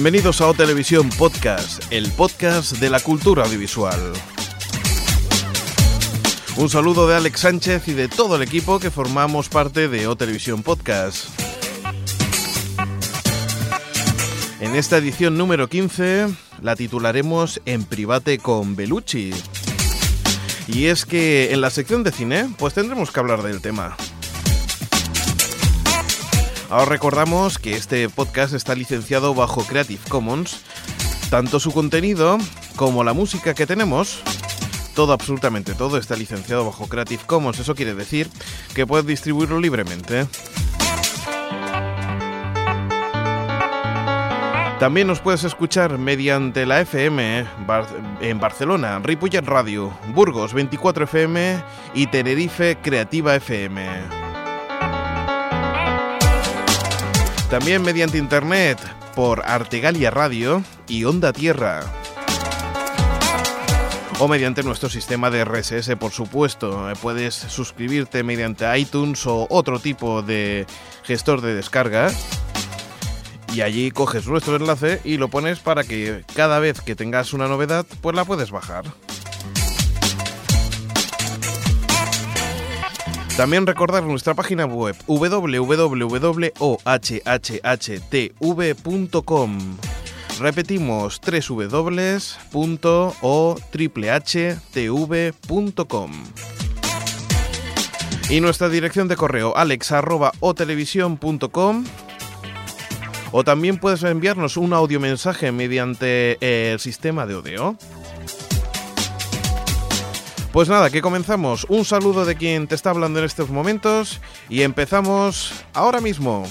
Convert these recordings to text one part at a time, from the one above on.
Bienvenidos a O Televisión Podcast, el podcast de la cultura audiovisual. Un saludo de Alex Sánchez y de todo el equipo que formamos parte de O Televisión Podcast. En esta edición número 15 la titularemos En private con Belucci. Y es que en la sección de cine, pues tendremos que hablar del tema. Ahora recordamos que este podcast está licenciado bajo Creative Commons. Tanto su contenido como la música que tenemos, todo, absolutamente todo, está licenciado bajo Creative Commons. Eso quiere decir que puedes distribuirlo libremente. También nos puedes escuchar mediante la FM en Barcelona, Ripollet Radio, Burgos 24 FM y Tenerife Creativa FM. También mediante internet por Artegalia Radio y Onda Tierra. O mediante nuestro sistema de RSS, por supuesto. Puedes suscribirte mediante iTunes o otro tipo de gestor de descarga. Y allí coges nuestro enlace y lo pones para que cada vez que tengas una novedad, pues la puedes bajar. También recordar nuestra página web www.ohhtv.com. Repetimos www.ohhtv.com. Y nuestra dirección de correo alex.otelevisión.com o también puedes enviarnos un audiomensaje mediante el sistema de audio. Pues nada, que comenzamos. Un saludo de quien te está hablando en estos momentos y empezamos ahora mismo.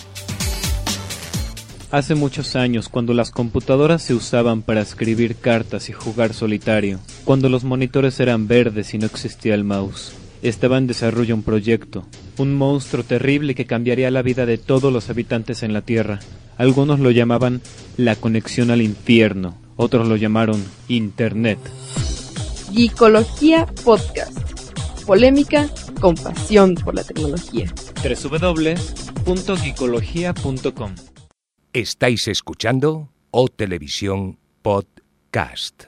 Hace muchos años, cuando las computadoras se usaban para escribir cartas y jugar solitario, cuando los monitores eran verdes y no existía el mouse, estaba en desarrollo un proyecto, un monstruo terrible que cambiaría la vida de todos los habitantes en la Tierra. Algunos lo llamaban la conexión al infierno, otros lo llamaron Internet. Geekología Podcast. Polémica con pasión por la tecnología. www.geekología.com Estáis escuchando O Televisión Podcast.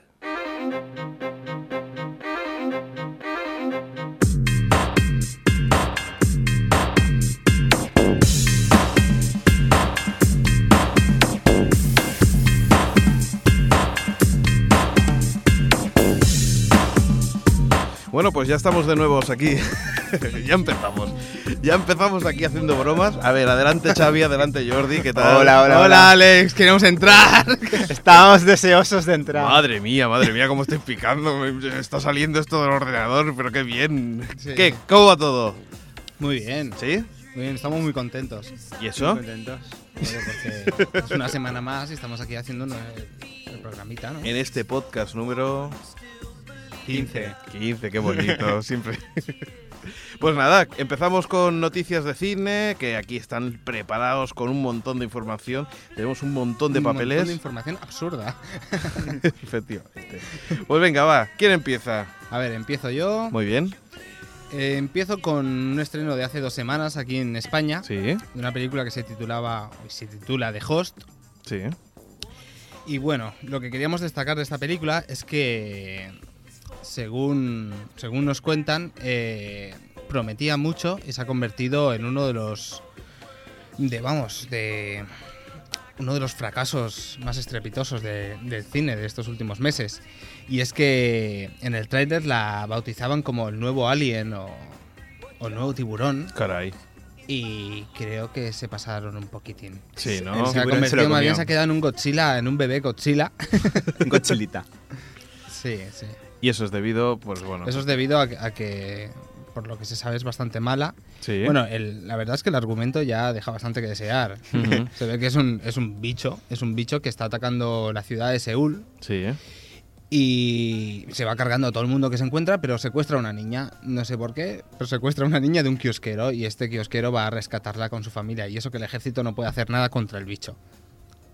Bueno, pues ya estamos de nuevo aquí. ya empezamos. Ya empezamos aquí haciendo bromas. A ver, adelante Xavi, adelante Jordi, ¿qué tal? Hola, hola, hola, Alex, queremos entrar. Estamos deseosos de entrar. Madre mía, madre mía, cómo estoy picando. Me está saliendo esto del ordenador, pero qué bien. Sí. ¿Qué? ¿Cómo va todo? Muy bien. ¿Sí? Muy bien, estamos muy contentos. ¿Y eso? Muy contentos. Porque es una semana más y estamos aquí haciendo el programita, ¿no? En este podcast número 15. 15, qué bonito, siempre. Pues nada, empezamos con noticias de cine, que aquí están preparados con un montón de información. Tenemos un montón de Un papeles. montón de información absurda. Efectivamente. Pues venga, va, ¿quién empieza? A ver, empiezo yo. Muy bien. Eh, empiezo con un estreno de hace dos semanas aquí en España. Sí, De una película que se titulaba, se titula The Host. sí. Y bueno, lo que queríamos destacar de esta película es que, según, según nos cuentan, eh, prometía mucho y se ha convertido en uno de los, de vamos, de uno de los fracasos más estrepitosos de- del cine de estos últimos meses. Y es que en el tráiler la bautizaban como el nuevo Alien o, o el nuevo tiburón Caray. y creo que se pasaron un poquitín. Sí, ¿no? se ha convertido más bien se ha quedado en un Godzilla, en un bebé Godzilla. Godzillita. Sí, sí. Y eso es debido, pues bueno. Eso es debido a, a que, por lo que se sabe, es bastante mala. Sí. Bueno, el- la verdad es que el argumento ya deja bastante que desear. Ujú. Se ve que es un, es un bicho, es un bicho que está atacando la ciudad de Seúl Sí, ¿eh? y se va cargando a todo el mundo que se encuentra, pero secuestra a una niña. No sé por qué, pero secuestra a una niña de un kiosquero y este kiosquero va a rescatarla con su familia. Y eso que el ejército no puede hacer nada contra el bicho.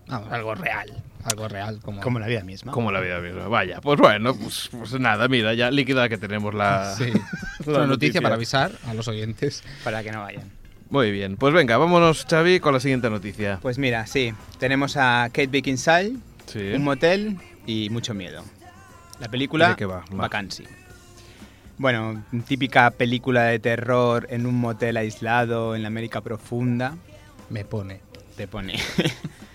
Vamos, algo real, algo real. Como, Como la vida misma. Como la vida misma. Vaya, pues bueno, pues, pues nada, mira, ya líquida que tenemos la, Sí. la Otra noticia para avisar a los oyentes. Para que no vayan. Muy bien, pues venga, vámonos Xavi con la siguiente noticia. Pues mira, sí, tenemos a Kate Beckinsale, Sí. un motel y mucho miedo. La película ¿De qué va? Va. Vacancy. Bueno, típica película de terror en un motel aislado en la América profunda, Me pone. te pone.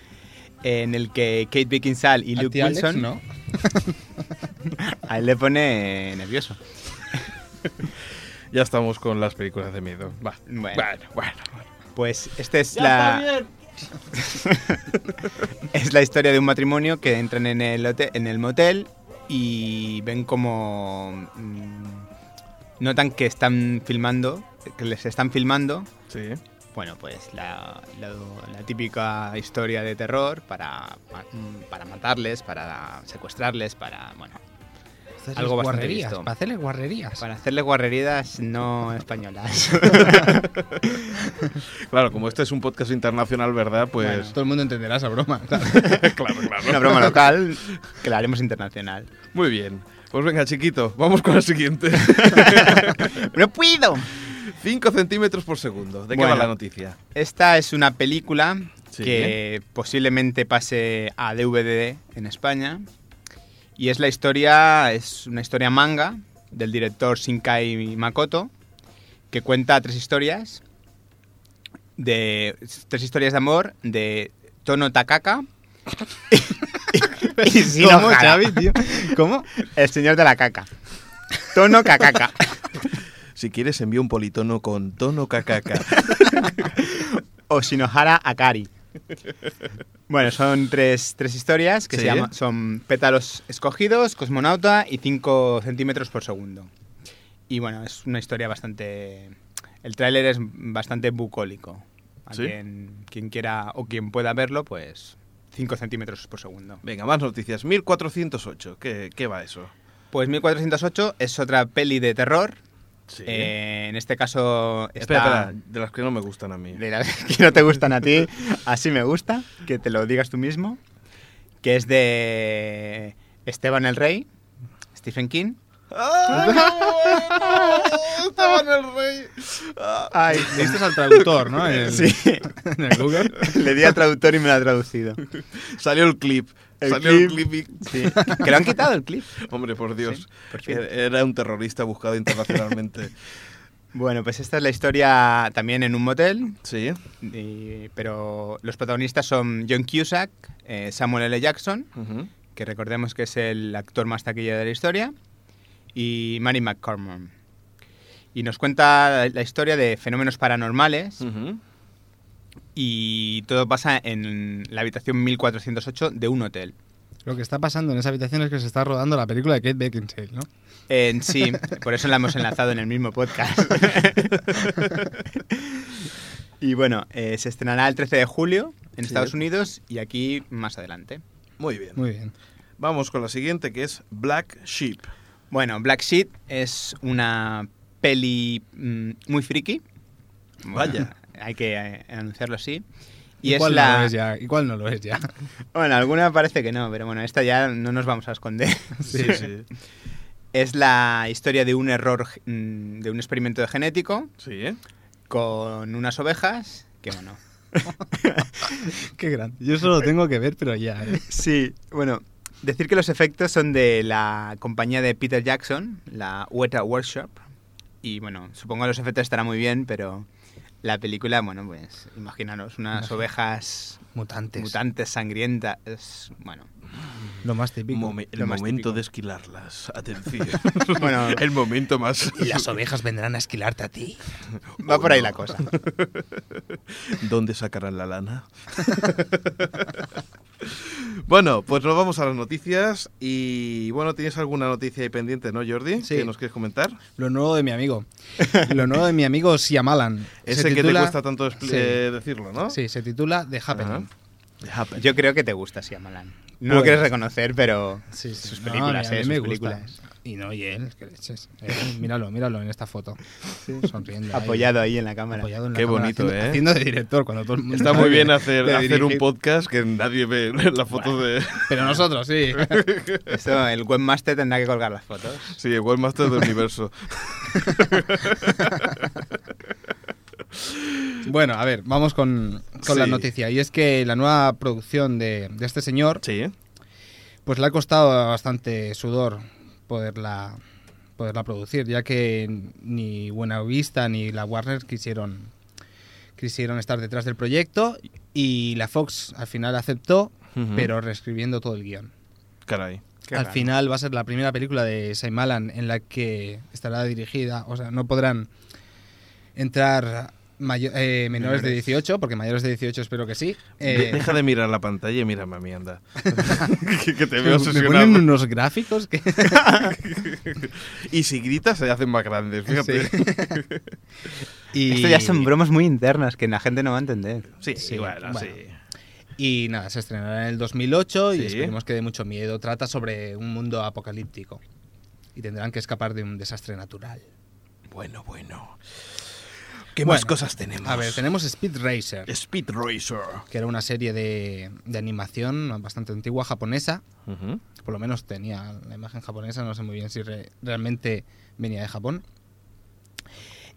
en el que Kate Beckinsale y ¿A Luke ti, Alex, Wilson no? a él le pone nervioso. Ya estamos con las películas de miedo. Va. Bueno. Bueno, bueno. Pues esta es la es la historia de un matrimonio que entran en el hotel, en el motel y ven como mm, notan que están filmando, que les están filmando. Sí. Bueno, pues la, la- la típica historia de terror para, para matarles, para secuestrarles, para bueno, Algo bastante guarrerías, visto. Para hacerle guarrerías. para hacerles guarreridas no españolas. Claro, como este es un podcast internacional, ¿verdad? Pues. Todo el mundo entenderá esa broma. claro. claro, claro. Una broma local que la haremos internacional. Muy bien. Pues venga, chiquito, vamos con la siguiente. ¡No puedo! 5 centímetros por segundo. ¿De qué Bueno. va la noticia? Esta es una película Sí. que posiblemente pase a DVD en España. Y es la historia, es una historia manga del director Shinkai Makoto, que cuenta tres historias de tres historias de amor de Tono Takaka y Shino ¿Cómo, Hara. Xavi, tío? ¿Cómo? El señor de la caca. Tono Kakaka. Si quieres, envía un politono con tono cacaca. o Shinohara Akari. Bueno, son tres, tres historias que Sí. se llaman, son pétalos escogidos, cosmonauta y 5 centímetros por segundo. Y bueno, es una historia bastante... El tráiler es bastante bucólico. A ¿Sí? quien, quien quiera o quien pueda verlo, pues 5 centímetros por segundo. Venga, más noticias. 1408. ¿Qué, qué va eso? Pues 1408 es otra peli de terror. Sí. Eh, en este caso está... espera, de las que no me gustan a mí. de las que no te gustan a ti, así me gusta, que te lo digas tú mismo, que es de Esteban el Rey, Stephen King. ¡Estaban el rey! Ay, es al traductor, ¿no? En el, sí, en el Google. le di al traductor y me lo ha traducido. Salió el clip. El Salió clip. el clip. y- Sí. Que lo han quitado el clip. Hombre, por Dios. Sí, por fin. Era un terrorista buscado internacionalmente. Bueno, pues esta es la historia también en un motel, sí. y- pero los protagonistas son John Cusack, eh, Samuel L. Jackson, que recordemos que es el actor más taquilla de la historia, y Mary McCormack. Y nos cuenta la- la historia de fenómenos paranormales Ujú. Y todo pasa en la habitación 1408 de un hotel. Lo que está pasando en esa habitación es que se está rodando la película de Kate Beckinsale, ¿no? En sí, por eso la hemos enlazado en el mismo podcast. y bueno, eh, se estrenará el 13 de julio en Sí. Estados Unidos y aquí más adelante. Muy bien. Muy bien. Vamos con la siguiente que es Black Sheep. Bueno, Black Sheep es una peli mm, muy friki. Bueno, Vaya. Hay que eh, anunciarlo así. Y, ¿Y, es cuál no la... lo es ya? ¿Y cuál no lo es ya? Bueno, alguna parece que no, pero bueno, esta ya no nos vamos a esconder. Sí, sí. Es la historia de un error, mm, de un experimento genético Sí, ¿eh? con unas ovejas que, bueno... Qué grande. Yo solo tengo que ver, pero ya. ¿eh? Sí, bueno, decir que los efectos son de la compañía de Peter Jackson, la Weta Workshop. Y bueno, supongo que los efectos estarán muy bien, pero la película, bueno, pues imaginaros unas ovejas Mutantes. mutantes, sangrientas, bueno. Lo más típico. El lo más momento típico. de esquilarlas. Atención. Bueno. el momento más. Y las ovejas vendrán a esquilarte a ti. Va por ahí la cosa. ¿Dónde sacarán la lana? bueno, pues nos vamos a las noticias. Y bueno, ¿tienes alguna noticia ahí pendiente, no, Jordi? Sí. ¿Que nos quieres comentar? Lo nuevo de mi amigo. Lo nuevo de mi amigo Siamalan. Ese Se que te cuesta tanto Sí. eh, decirlo, ¿no? Sí, se titula The Happening. Yo creo que te gusta Shyamalan. No lo quieres reconocer, pero Sí, sí. sus No, películas, a mí eh, me sus gusta. películas. Y no, y él, que leches. Eh, míralo, míralo en esta foto. Sonriendo. Apoyado ahí en la cámara. apoyado en la Qué cámara, bonito, haciendo, ¿eh? Haciendo de director cuando todo el mundo Está muy bien hacer, hacer un podcast que nadie ve la foto de... Pero nosotros, sí. Esto, el webmaster tendrá que colgar las fotos. Sí, el Webmaster del universo. Bueno, a ver, vamos con, con la noticia. Y es que la nueva producción de, de este señor, Sí. pues le ha costado bastante sudor poderla, poderla producir, ya que ni Buenavista ni la Warner quisieron, quisieron estar detrás del proyecto y la Fox al final aceptó, pero reescribiendo todo el guion. Caray. Qué al raro. final va a ser la primera película de Shyamalan en la que estará dirigida, o sea, no podrán entrar eh, menores de Menores. 18, porque mayores de 18 espero que sí. Eh, Deja de mirar la pantalla y mírame a mí, anda. que, que te me veo ponen obsesionado. unos gráficos que... Y si gritas se hacen más grandes, fíjate. Sí. y, Esto ya son bromas muy internas que la gente no va a entender. Sí, Sí, bueno, bueno. sí. Y nada, se estrenará en el 2008 y Sí. esperemos que dé mucho miedo. Trata sobre un mundo apocalíptico. Y tendrán que escapar de un desastre natural. Bueno, bueno. ¿Qué Bueno, más cosas tenemos? A ver, tenemos Speed Racer. Speed Racer. que era una serie de, de animación bastante antigua japonesa. Por lo menos tenía la imagen japonesa, no sé muy bien si re- realmente venía de Japón.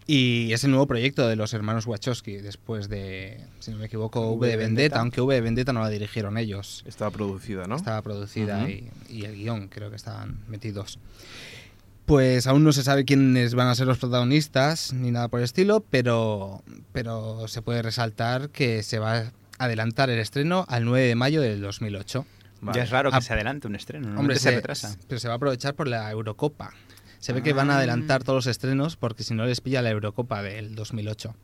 Y es el nuevo proyecto de los hermanos Wachowski, después de, si no me equivoco, V de Vendetta, aunque V de Vendetta no la dirigieron ellos. Estaba producida, ¿no? Estaba producida y el guion creo que estaban metidos. Pues aún no se sabe quiénes van a ser los protagonistas ni nada por el estilo, pero, pero se puede resaltar que se va a adelantar el estreno al 9 de mayo del 2008. Vale. Ya es raro que Ah, se adelante un estreno, ¿no? Hombre, se retrasa. pero se va a aprovechar por la Eurocopa. Se ve que van a Ah. adelantar todos los estrenos porque si no les pilla la Eurocopa del 2008.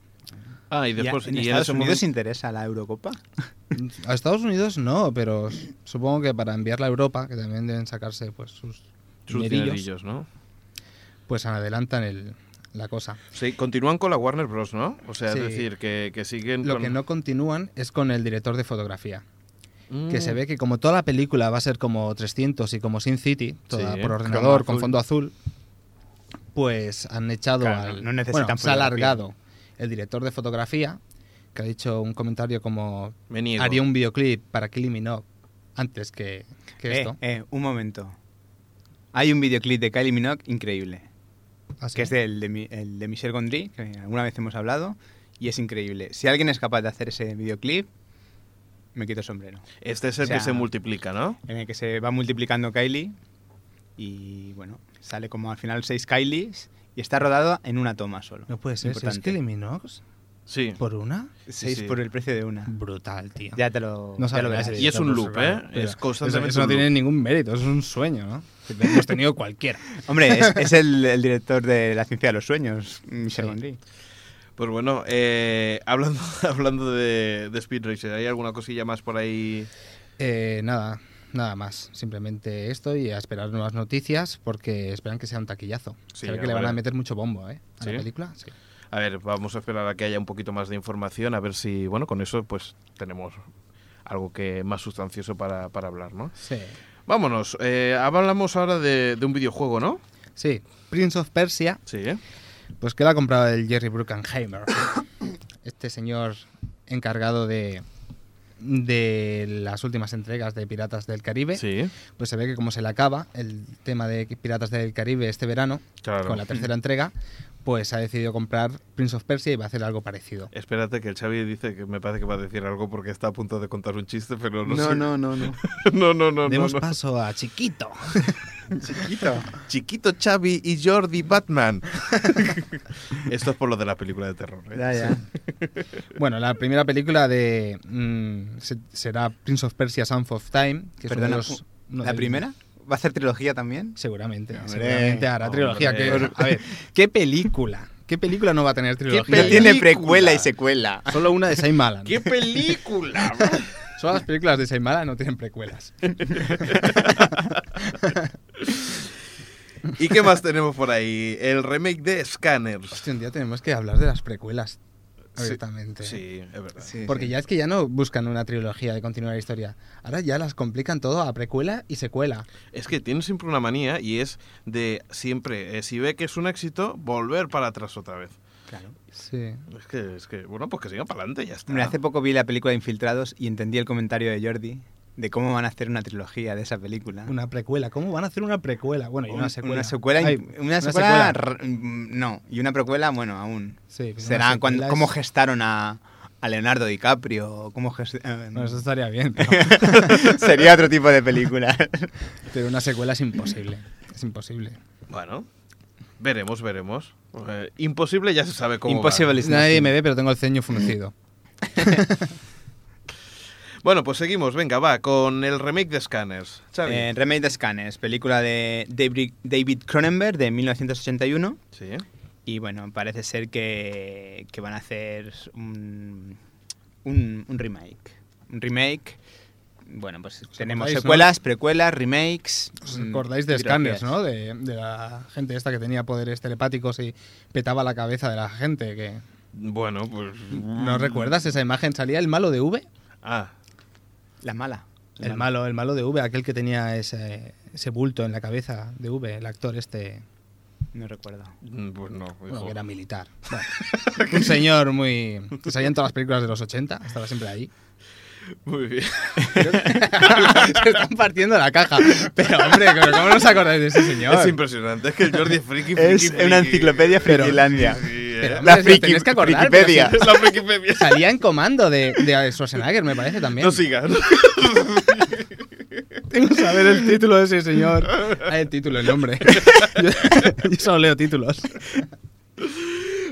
Ah, y después... ¿En y en Estados Unidos momento- interesa la Eurocopa? A Estados Unidos no, pero supongo que para enviarla a Europa, que también deben sacarse pues sus, Sus dinerillos, ¿no? Pues adelantan el, la cosa. Sí, continúan con la Warner Bros., ¿no? O sea, Sí. es decir, que, que siguen Lo con- que no continúan es con el director de fotografía, que Mm. se ve que como toda la película va a ser como 300 y como Sin City, toda Sí, por ordenador con fondo azul, pues han echado Claro, al... no necesitan bueno, se ha alargado el director de fotografía, que ha dicho un comentario como haría un videoclip para Kylie Minogue antes que, que Eh, esto. eh, un momento. Hay un videoclip de Kylie Minogue increíble, Que es del de, el de Michel Gondry, que alguna vez hemos hablado, y es increíble. Si alguien es capaz de hacer ese videoclip, me quito el sombrero. Este es el O sea, que se multiplica, ¿no? En el que se va multiplicando Kylie y bueno, sale como al final seis Kylies y está rodado en una toma solo. No puede ser, ¿es Importante. Kylie Minogue? Sí. ¿Por una? Seis sí. por el precio de una. Brutal, tío. Ya te lo, No ya lo verás. Y es un loop, ¿eh? Es Eso, constantemente eso no un tiene loop. ningún mérito, eso es un sueño, ¿no? Que lo hemos tenido cualquiera. Hombre, es, es el, el director de La ciencia de los sueños, Michel Sí. Pues bueno, eh, hablando, hablando de, de Speed Racer, ¿hay alguna cosilla más por ahí? Eh, nada, nada más. Simplemente esto y a esperar nuevas noticias porque esperan que sea un taquillazo. Sí, Se ve que le van a meter mucho bombo, ¿eh? A ¿Sí? la película. Sí. A ver, vamos a esperar a que haya un poquito más de información, a ver si, bueno, con eso pues tenemos algo que más sustancioso para, para hablar, ¿no? Sí. Vámonos, eh, hablamos ahora de, de un videojuego, ¿no? Sí, Prince of Persia, Sí, ¿eh? pues que lo ha comprado el Jerry Bruckheimer. este señor encargado de de las últimas entregas de Piratas del Caribe, Sí, pues se ve que como se le acaba el tema de Piratas del Caribe este verano, claro. con la tercera entrega, pues ha decidido comprar Prince of Persia y va a hacer algo parecido. Espérate que el Xavi dice que me parece que va a decir algo porque está a punto de contar un chiste, pero no, No, sé. no, no, no. no, no, no, no, Demos no. paso a Chiquito. Chiquito. Chiquito Xavi y Jordi Batman. Esto es por lo de la película de terror. ¿eh? Ya, ya. Bueno, la primera película de mm, se- será Prince of Persia: Sands of Time, que es uno de Perdona, los- uno ¿La de- primera? ¿Va a hacer trilogía también? Seguramente, Hombre, seguramente hará hombre. trilogía. que- a ver, ¿qué película? ¿Qué película no va a tener trilogía? película? Tiene precuela y secuela. Solo una de Shyamalan. ¡Qué película! Solo las películas de Shyamalan no tienen precuelas. ¿Y qué más tenemos por ahí? El remake de Scanners. Hostia, un día tenemos que hablar de las precuelas abiertamente. Sí, es verdad. Porque ya es que ya no buscan una trilogía de continuar la historia. Ahora ya las complican todo a precuela y secuela. Es que tiene siempre una manía y es de siempre, eh, si ve que es un éxito, volver para atrás otra vez. Claro. Sí. Es que, es que bueno, pues que siga para adelante, ya está. Hace poco vi la película Infiltrados y entendí el comentario de Jordi de cómo van a hacer una trilogía de esa película. Una precuela. ¿Cómo van a hacer una precuela? Bueno, y una Un- secuela. Una secuela, Ay, una secuela, secuela. r- mm, no, y una precuela, bueno, aún. Sí, Será cuando, cómo es- gestaron a, a Leonardo DiCaprio, cómo gest- eh, Bueno, eso estaría bien, pero, sería otro tipo de película. pero una secuela es imposible. Es imposible. Bueno, veremos, veremos. Eh, imposible ya se sabe cómo. Imposible is Nadie me ve, pero tengo el ceño fruncido. Bueno, pues seguimos, venga, va, con el remake de Scanners. Xavi. Eh, Remake de Scanners, película de David, David Cronenberg de 1981. Sí. Y bueno, parece ser que, que van a hacer un, un, un remake. Un remake. Bueno, pues tenemos acordáis, no? secuelas, precuelas, remakes. ¿Os mm, acordáis de. Scanners, no? De, de la gente esta que tenía poderes telepáticos y petaba la cabeza de la gente. que Bueno, pues... ¿No recuerdas esa imagen? ¿Salía el malo de V? Ah, La mala. El malo, el malo de V, aquel que tenía ese, ese bulto en la cabeza de V, el actor este, No recuerdo. mm, pues no. bueno, que era militar. Bueno, un señor muy... que salía en todas las películas de los 80, estaba siempre ahí. Muy bien. Se están partiendo la caja. Pero hombre, ¿cómo no os acordáis de ese señor? Es impresionante, es que el Jordi es friki, friki, Es friki. una enciclopedia Pero- frikilandia. Sí, sí, Pero, hombre, La friki- que acordar, pero la frikipedia. Salía en comando de, de Schwarzenegger, me parece también. No sigas. Tengo que saber el título de ese señor. Ah, el título, el nombre. Yo, yo solo leo títulos.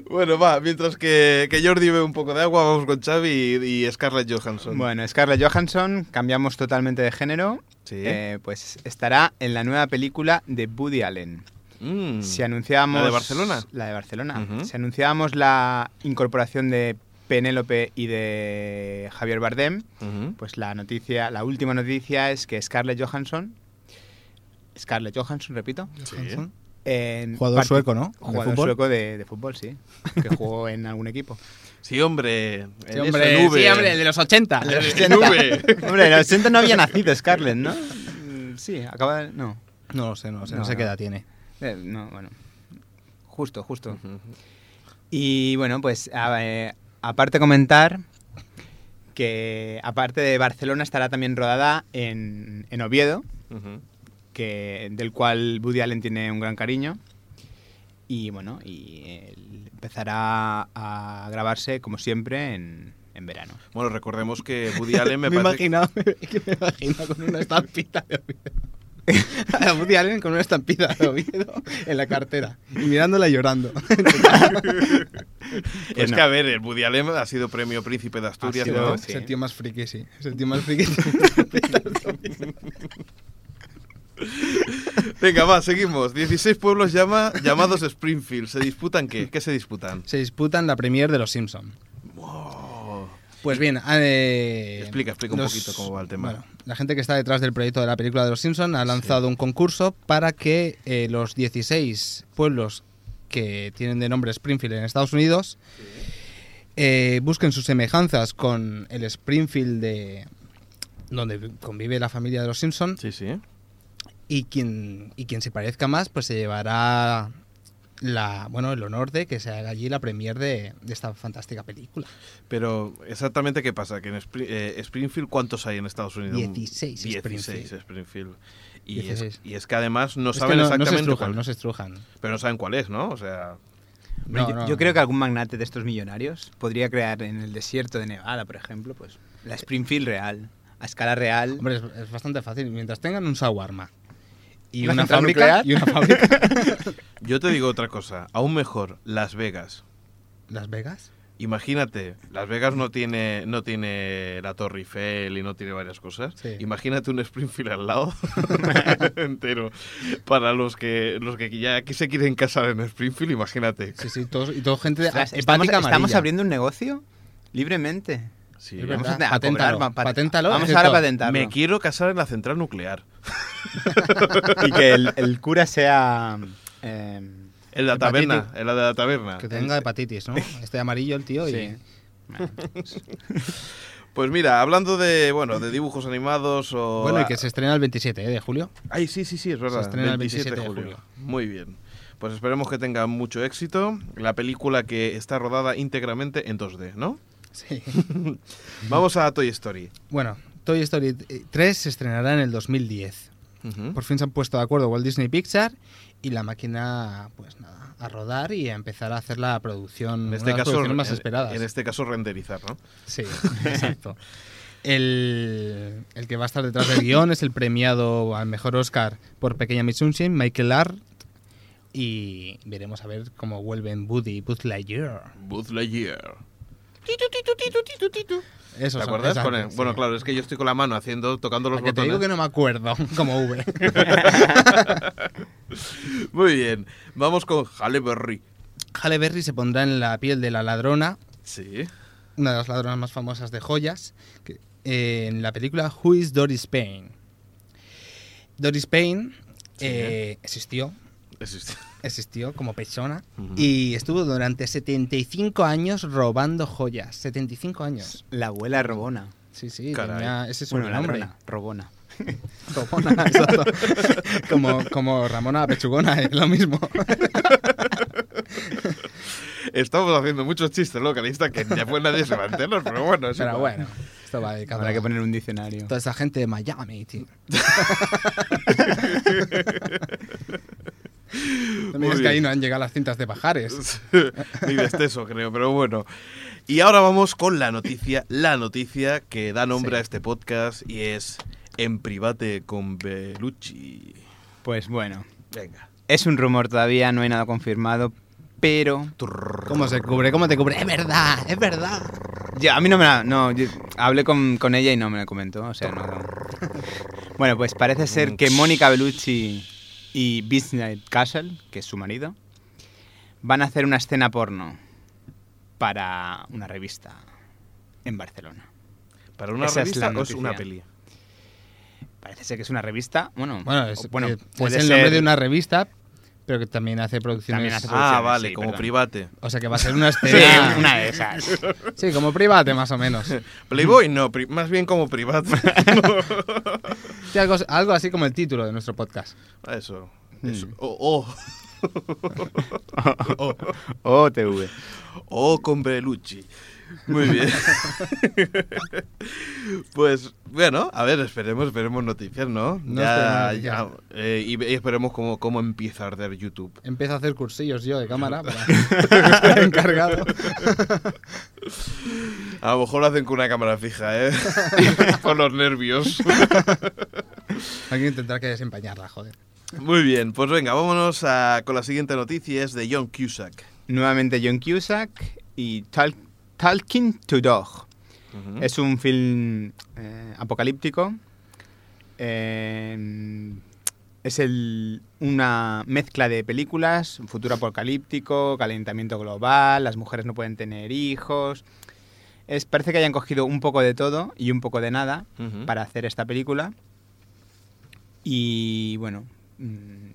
Bueno, va, mientras que, que Jordi bebe un poco de agua, vamos con Xavi y, y Scarlett Johansson. Bueno, Scarlett Johansson, cambiamos totalmente de género. Sí. eh, pues estará en la nueva película de Woody Allen. Mm. Si anunciábamos... ¿La de Barcelona? La de Barcelona. Si anunciábamos la incorporación de Penélope y de Javier Bardem, pues la noticia, la última noticia es que Scarlett Johansson, Scarlett Johansson, repito, en Jugador sueco, ¿no? ¿De Jugador fútbol? sueco de, de fútbol, sí, que jugó en algún equipo. Sí, hombre. Sí, hombre, sí, el de los 80. En nube. Hombre, en los 80 no había nacido Scarlett, ¿no? Sí, acaba de... No, No lo sé, no lo sé, no, No, sé qué edad tiene. Eh, no, bueno. Justo, justo. Y bueno, pues a- eh, aparte comentar que aparte de Barcelona estará también rodada en, en Oviedo, que, del cual Woody Allen tiene un gran cariño. Y bueno, y eh, empezará a grabarse como siempre en, en verano. Bueno, recordemos que Woody Allen me, Me, parece. que me imagino con una estampita de Oviedo. A Woody Allen con una de Oviedo en la cartera y mirándola y llorando. Es no. que, a ver, el Woody Allen ha sido premio Príncipe de Asturias, sido- ¿no? sí. Es el tío más friki, sí. Es el tío más friki. Venga, va, seguimos. 16 pueblos llama, llamados Springfield. ¿Se disputan qué? ¿Qué se disputan? Se disputan la premier de los Simpson. Oh. Pues bien, eh, Explica, explica un poquito cómo va el tema. Bueno, la gente que está detrás del proyecto de la película de los Simpson ha lanzado un concurso para que eh, los 16 pueblos que tienen de nombre Springfield en Estados Unidos eh, busquen sus semejanzas con el Springfield de donde convive la familia de los Simpson Sí, sí. y quien y quien se parezca más pues se llevará la bueno el honor de que se haga allí la premier de, de esta fantástica película. Pero, ¿exactamente qué pasa? Que en eh, Springfield, ¿cuántos hay en Estados Unidos? 16 16 Springfield. Springfield. Y, 16. Es, y es que además no saben no, no se exactamente estrujan, cuál. no se estrujan. Pero no saben cuál es, ¿no? O sea... No, yo, no, yo no. creo que algún magnate de estos millonarios podría crear en el desierto de Nevada, por ejemplo, pues la Springfield real, a escala real. Hombre, es, es bastante fácil. Mientras tengan un shawarma y ¿Una fábrica y una fábrica. Yo te digo otra cosa. Aún mejor, Las Vegas. Las Vegas. Imagínate, Las Vegas no tiene, no tiene la Torre Eiffel y no tiene varias cosas. Sí. Imagínate un Springfield al lado entero. Para los que los que ya aquí se quieren casar en Springfield, imagínate. Sí, sí, todos, y todo gente estamos, abriendo un negocio libremente. Sí. Vamos a, a Paténtalo, Vamos ahora a patentarlo. Me quiero casar en la central nuclear. y que el, el cura sea... eh, En la Hepatitis. taberna, en la de la taberna. Que tenga hepatitis, ¿no? Este amarillo el tío y... sí. Bueno, Pues mira, hablando de bueno, de dibujos animados o Bueno, y que se estrena el 27 ¿eh? de julio. Ay, sí, sí, sí, es verdad. estrena el 27 de julio. Muy bien. Pues esperemos que tenga mucho éxito. La película que está rodada íntegramente en 2D, ¿no? Sí. Vamos a Toy Story. Bueno, Toy Story 3 se estrenará en el 2010. Ujú. Por fin se han puesto de acuerdo Walt Disney Pixar y la máquina, pues nada, a rodar y a empezar a hacer la producción, En este caso, más en- esperadas. En este caso, renderizar, ¿no? Sí, exacto. El, el que va a estar detrás del guion es el premiado al mejor Oscar por Pequeña Miss Sunshine, Michael Art. Y veremos a ver cómo vuelven Woody y Buzz Lightyear. Buzz Lightyear. Eso ¿Te acuerdas? exacto, Con el- sí. Bueno, claro, es que yo estoy con la mano haciendo, tocando los que te botones. digo que no me acuerdo, como V. Muy bien. Vamos con Halle Berry. Halle Berry se pondrá en la piel de la ladrona, Sí. una de las ladronas más famosas de joyas, que- eh, en la película Who is Doris Payne. Doris Payne Sí. eh, existió, Existe. existió como persona y estuvo durante 75 años robando joyas. 75 años. La abuela Robona. Sí, sí, tenía ese Bueno, sobrenombre. ladrona, Robona. Robona, exacto. como, como Ramona la Pechugona, es lo mismo. Estamos haciendo muchos chistes localistas que después nadie se va a enterar, pero bueno, es Pero igual. bueno, esto va dedicado Habrá a que poner un diccionario. toda esa gente de Miami, tío. No digas que ahí no han llegado las cintas de Pajares. Ni de exceso, creo, pero bueno. Y ahora vamos con la noticia, la noticia que da nombre Sí. a este podcast y es En private con Belucci. Pues bueno, Venga. es un rumor todavía, no hay nada confirmado, pero ¿Cómo se cubre? ¿Cómo te cubre? Es verdad, es verdad. Ya, a mí no me la... No, yo hablé con, con ella y no me la comentó, o sea, no... Bueno, pues parece ser que Mónica Bellucci y Business Castle, que es su marido, van a hacer una escena porno para una revista en Barcelona. ¿Para una Esa es revista la o es una peli? Parece ser que es una revista, bueno, Bueno, es, bueno puede es el nombre ser- de una revista, pero que también hace producciones. También hace Ah, producciones, vale, sí, como perdón. private. O sea que va a ser una Sí, escena. una de esas. Sí, como private, más o menos. Playboy no, pri- más bien como private. Sí, algo, algo así como el título de nuestro podcast. Eso. Mm. eso. Oh, oh. OTV. O con Belucci. Muy bien. Pues bueno, a ver, esperemos, esperemos noticias, ¿no? No ya, esperemos ya, eh, y, y esperemos cómo, cómo empieza a arder YouTube. Empiezo a hacer cursillos yo de cámara para estar encargado. A lo mejor lo hacen con una cámara fija, ¿eh? Por los nervios. Alguien tendrá que desempañarla, joder. Muy bien, pues venga, vámonos a- con la siguiente noticia, es de John Cusack. Nuevamente John Cusack y Tal- Talking to Dog. Es un film eh, apocalíptico. Eh, es el- una mezcla de películas, futuro apocalíptico, calentamiento global, las mujeres no pueden tener hijos. Es, parece que hayan cogido un poco de todo y un poco de nada para hacer esta película. Y bueno, mm,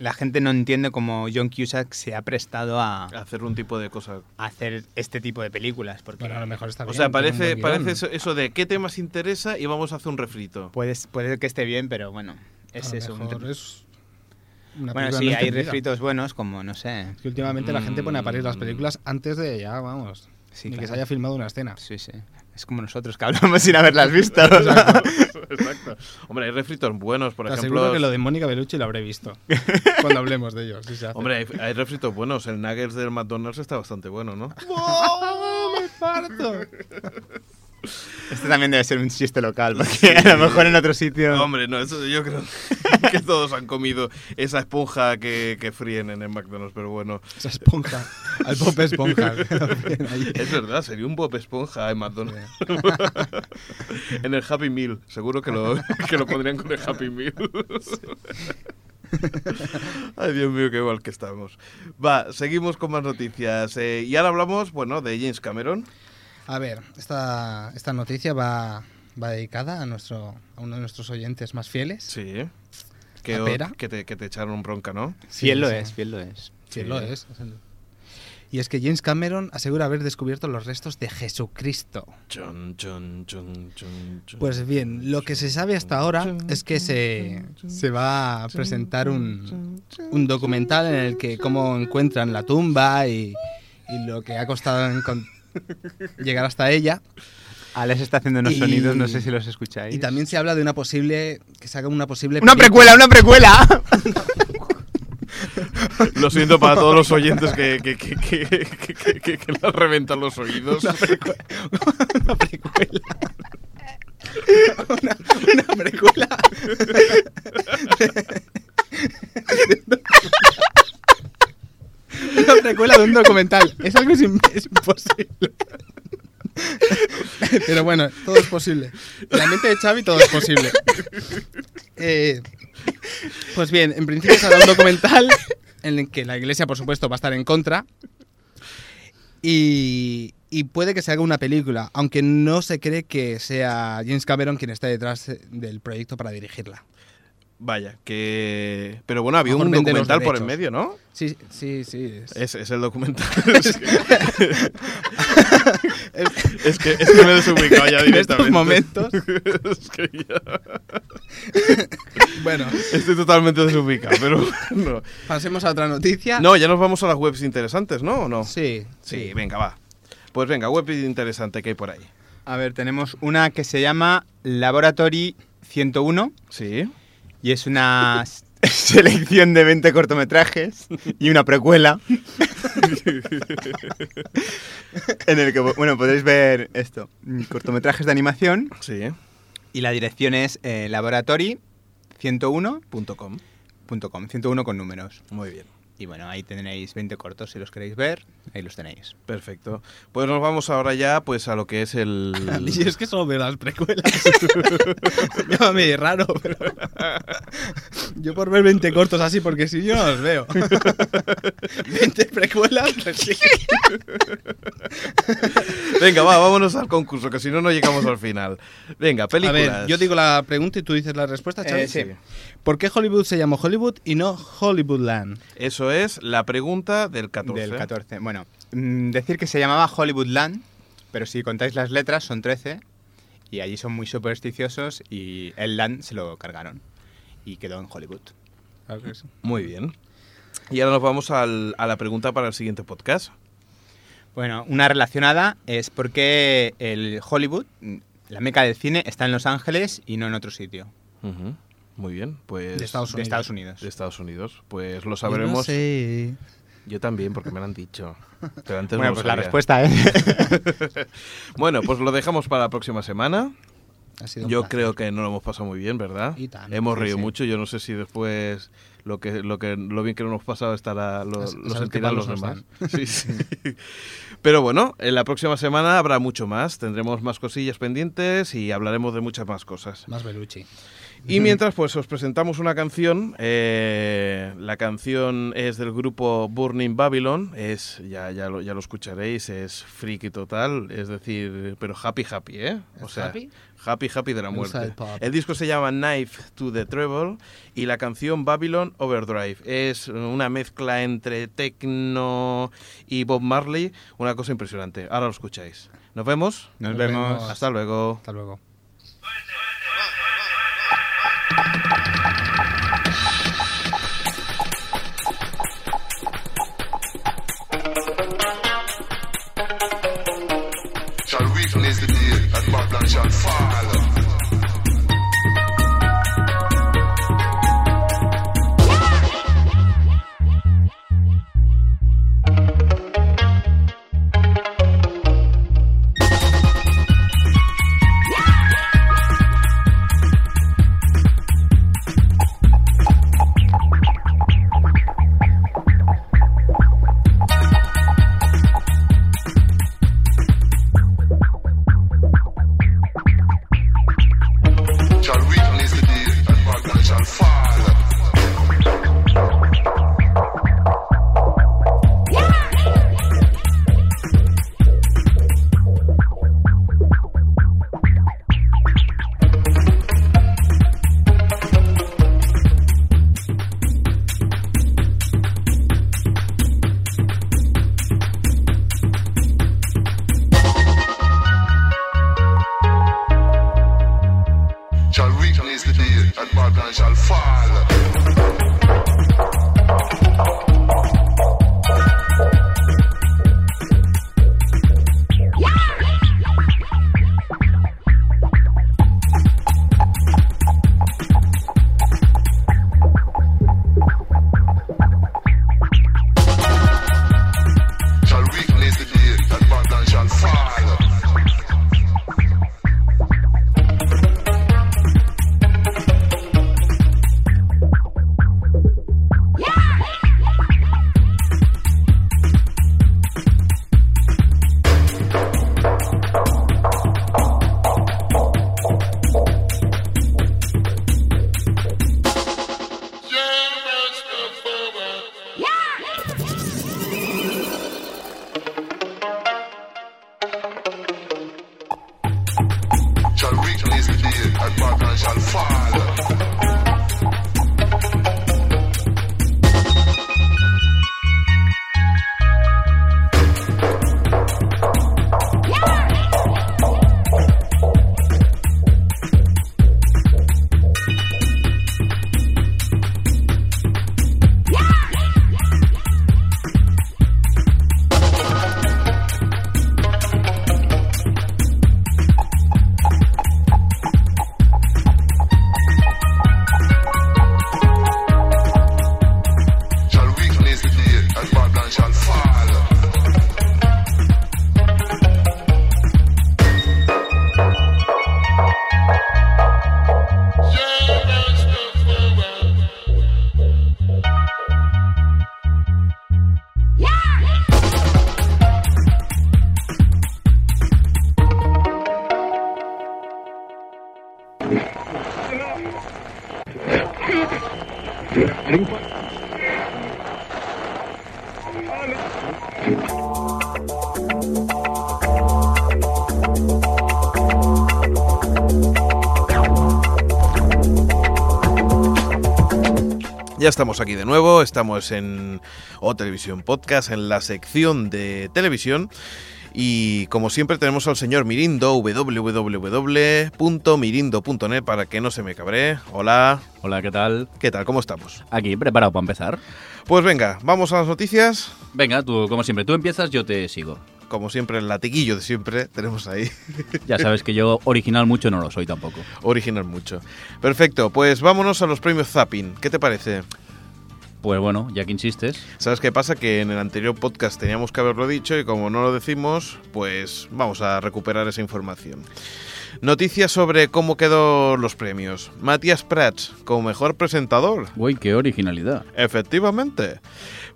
la gente no entiende cómo John Cusack se ha prestado a, a Hacer un tipo de cosa. hacer este tipo de películas. Porque Bueno, a lo mejor está O bien. sea, tiene un parece, parece eso, eso de qué temas interesa y vamos a hacer un refrito. puede, puede que esté bien, pero bueno, A es lo eso. un es una Bueno, sí, no hay refritos buenos, como no sé. Es que últimamente la gente pone a parir las Mm. películas antes de ya, vamos, Sí, ni que se haya filmado una escena. Sí, sí. Es como nosotros que hablamos sin haberlas visto. Exacto. Hombre, hay refritos buenos, por Te ejemplo. aseguro que lo de Mónica Bellucci lo habré visto cuando hablemos de ellos. hace. Hombre, hay, hay refritos buenos. El Nuggets del McDonald's está bastante bueno, ¿no? ¡Oh, me parto! Este también debe ser un chiste local, porque a lo mejor en otro sitio. Hombre, no, eso yo creo que todos han comido esa esponja que, que fríen en el McDonald's, pero bueno. Esa esponja, al pop esponja. Es verdad, sería un Bob Esponja en McDonald's. en el Happy Meal. Seguro que lo, que lo pondrían con el Happy Meal. Ay, Dios mío, qué igual que estamos. Va, seguimos con más noticias. Eh, y ahora hablamos, bueno, de James Cameron. A ver, esta, esta noticia va, va dedicada a, nuestro, a uno de nuestros oyentes más fieles. Sí. Que, ¿La o- que, te, que te echaron bronca, ¿no? Fiel lo sí. es, fiel lo es. Sí. lo es. Y es que James Cameron asegura haber descubierto los restos de Jesucristo. Chun, chun, chun. Pues bien, lo que se sabe hasta ahora es que se, se va a presentar un, un documental en el que cómo encuentran la tumba y, y lo que ha costado encon- llegar hasta ella. Alex está haciendo unos Y- sonidos, no sé si los escucháis. Y también se habla de una posible. que se haga una posible. ¡Una precuela, una precuela! Lo siento para todos los oyentes que, que, que, que, que, que- que- que les reventan los oídos. Una precuela. una, una precuela. una precuela de un documental. Es algo es, imposible. Pero bueno, todo es posible. En la mente de Xavi todo es posible. Eh, pues bien, en principio será un documental en el que la iglesia, por supuesto, va a estar en contra. Y, y puede que se haga una película, aunque no se cree que sea James Cameron quien está detrás del proyecto para dirigirla. Vaya, que... Pero bueno, había un documental por en derechos. medio, ¿no? Sí, sí, sí. es- Es, es el documental. es, que, es que es que me he desubicado ya En directamente. estos momentos. es que ya... Bueno, Estoy totalmente desubicado, pero no. pasemos a otra noticia. No, ya nos vamos a las webs interesantes, ¿no? ¿O no? Sí, Sí, venga, va. Pues venga, web interesante que hay por ahí. A ver, tenemos una que se llama Laboratory 101 Sí. Y es una selección de 20 cortometrajes y una precuela en el que, bueno, podéis ver esto, cortometrajes de animación Sí. y la dirección es eh, laboratory101.com, Punto com. 101 con números. Muy bien. Y bueno, ahí tenéis 20 cortos si los queréis ver, ahí los tenéis. Perfecto. Pues nos vamos ahora ya pues a lo que es el... Y es que solo veo las precuelas. Llámame raro, pero. Yo por ver 20 cortos así, porque si yo no los veo. 20 precuelas, pues sí. Venga, va, vámonos al concurso, que si no, no llegamos al final. Venga, A películas. ver, yo digo la pregunta y tú dices la respuesta, Xavi. Eh, sí. ¿Por qué Hollywood se llamó Hollywood y no Hollywoodland? Eso es la pregunta del 14. Del 14. Bueno, mm, decir que se llamaba Hollywoodland, pero si contáis las letras son 13 y allí son muy supersticiosos y el land se lo cargaron y quedó en Hollywood. Muy bien. Y ahora nos vamos al- a la pregunta para el siguiente podcast. Bueno, una relacionada es por qué el Hollywood, la meca del cine, está en Los Ángeles y no en otro sitio. Muy bien, pues... De Estados De Unidos. Estados Unidos. de Estados Unidos. Pues lo Yo sabremos. no sé. Yo también, porque me lo han dicho. Pero antes Bueno, no pues la respuesta es... Bueno, pues lo dejamos para la próxima semana. Ha sido un Yo placer. creo que no lo hemos pasado muy bien, ¿verdad? Y tanto, hemos reído sí. mucho. Yo no sé si después lo que lo que lo bien que nos hemos pasado estará lo, lo sentirán los demás. Sí, sí. Pero bueno, en la próxima semana habrá mucho más. Tendremos más cosillas pendientes y hablaremos de muchas más cosas. Más Belucci. Y mientras, pues os presentamos una canción. eh, la canción es del grupo Burning Babylon. Es, ya, ya, lo, ya lo escucharéis, es friki total. Es decir, pero happy, happy, ¿eh? O ¿Es sea, happy? happy, happy de la muerte. el disco se llama Knife to the Treble y la canción Babylon Overdrive. Es una mezcla entre techno y Bob Marley. Una cosa impresionante. Ahora lo escucháis. Nos vemos. Nos Nos vemos. vemos. Hasta luego. Hasta luego. That Babylon Ya estamos aquí de nuevo, estamos en O Televisión Podcast, en la sección de televisión. Y como siempre tenemos al señor Mirindo, www.mirindo.net para que no se me cabré. Hola, Hola, ¿qué tal? ¿qué tal? ¿Cómo estamos? Aquí, preparado para empezar. Pues venga, vamos a las noticias. Venga, tú, como siempre, tú empiezas, yo te sigo. Como siempre, el latiguillo de siempre tenemos ahí. Ya sabes que yo original mucho no lo soy tampoco. Original mucho. Perfecto, pues vámonos a los premios Zapping. ¿Qué te parece? Pues bueno, ya que insistes, ¿Sabes qué pasa? Que en el anterior podcast teníamos que haberlo dicho y como no lo decimos, pues vamos a recuperar esa información. Noticias sobre cómo quedó los premios. Matías Prats como mejor presentador. uy, qué originalidad. Efectivamente.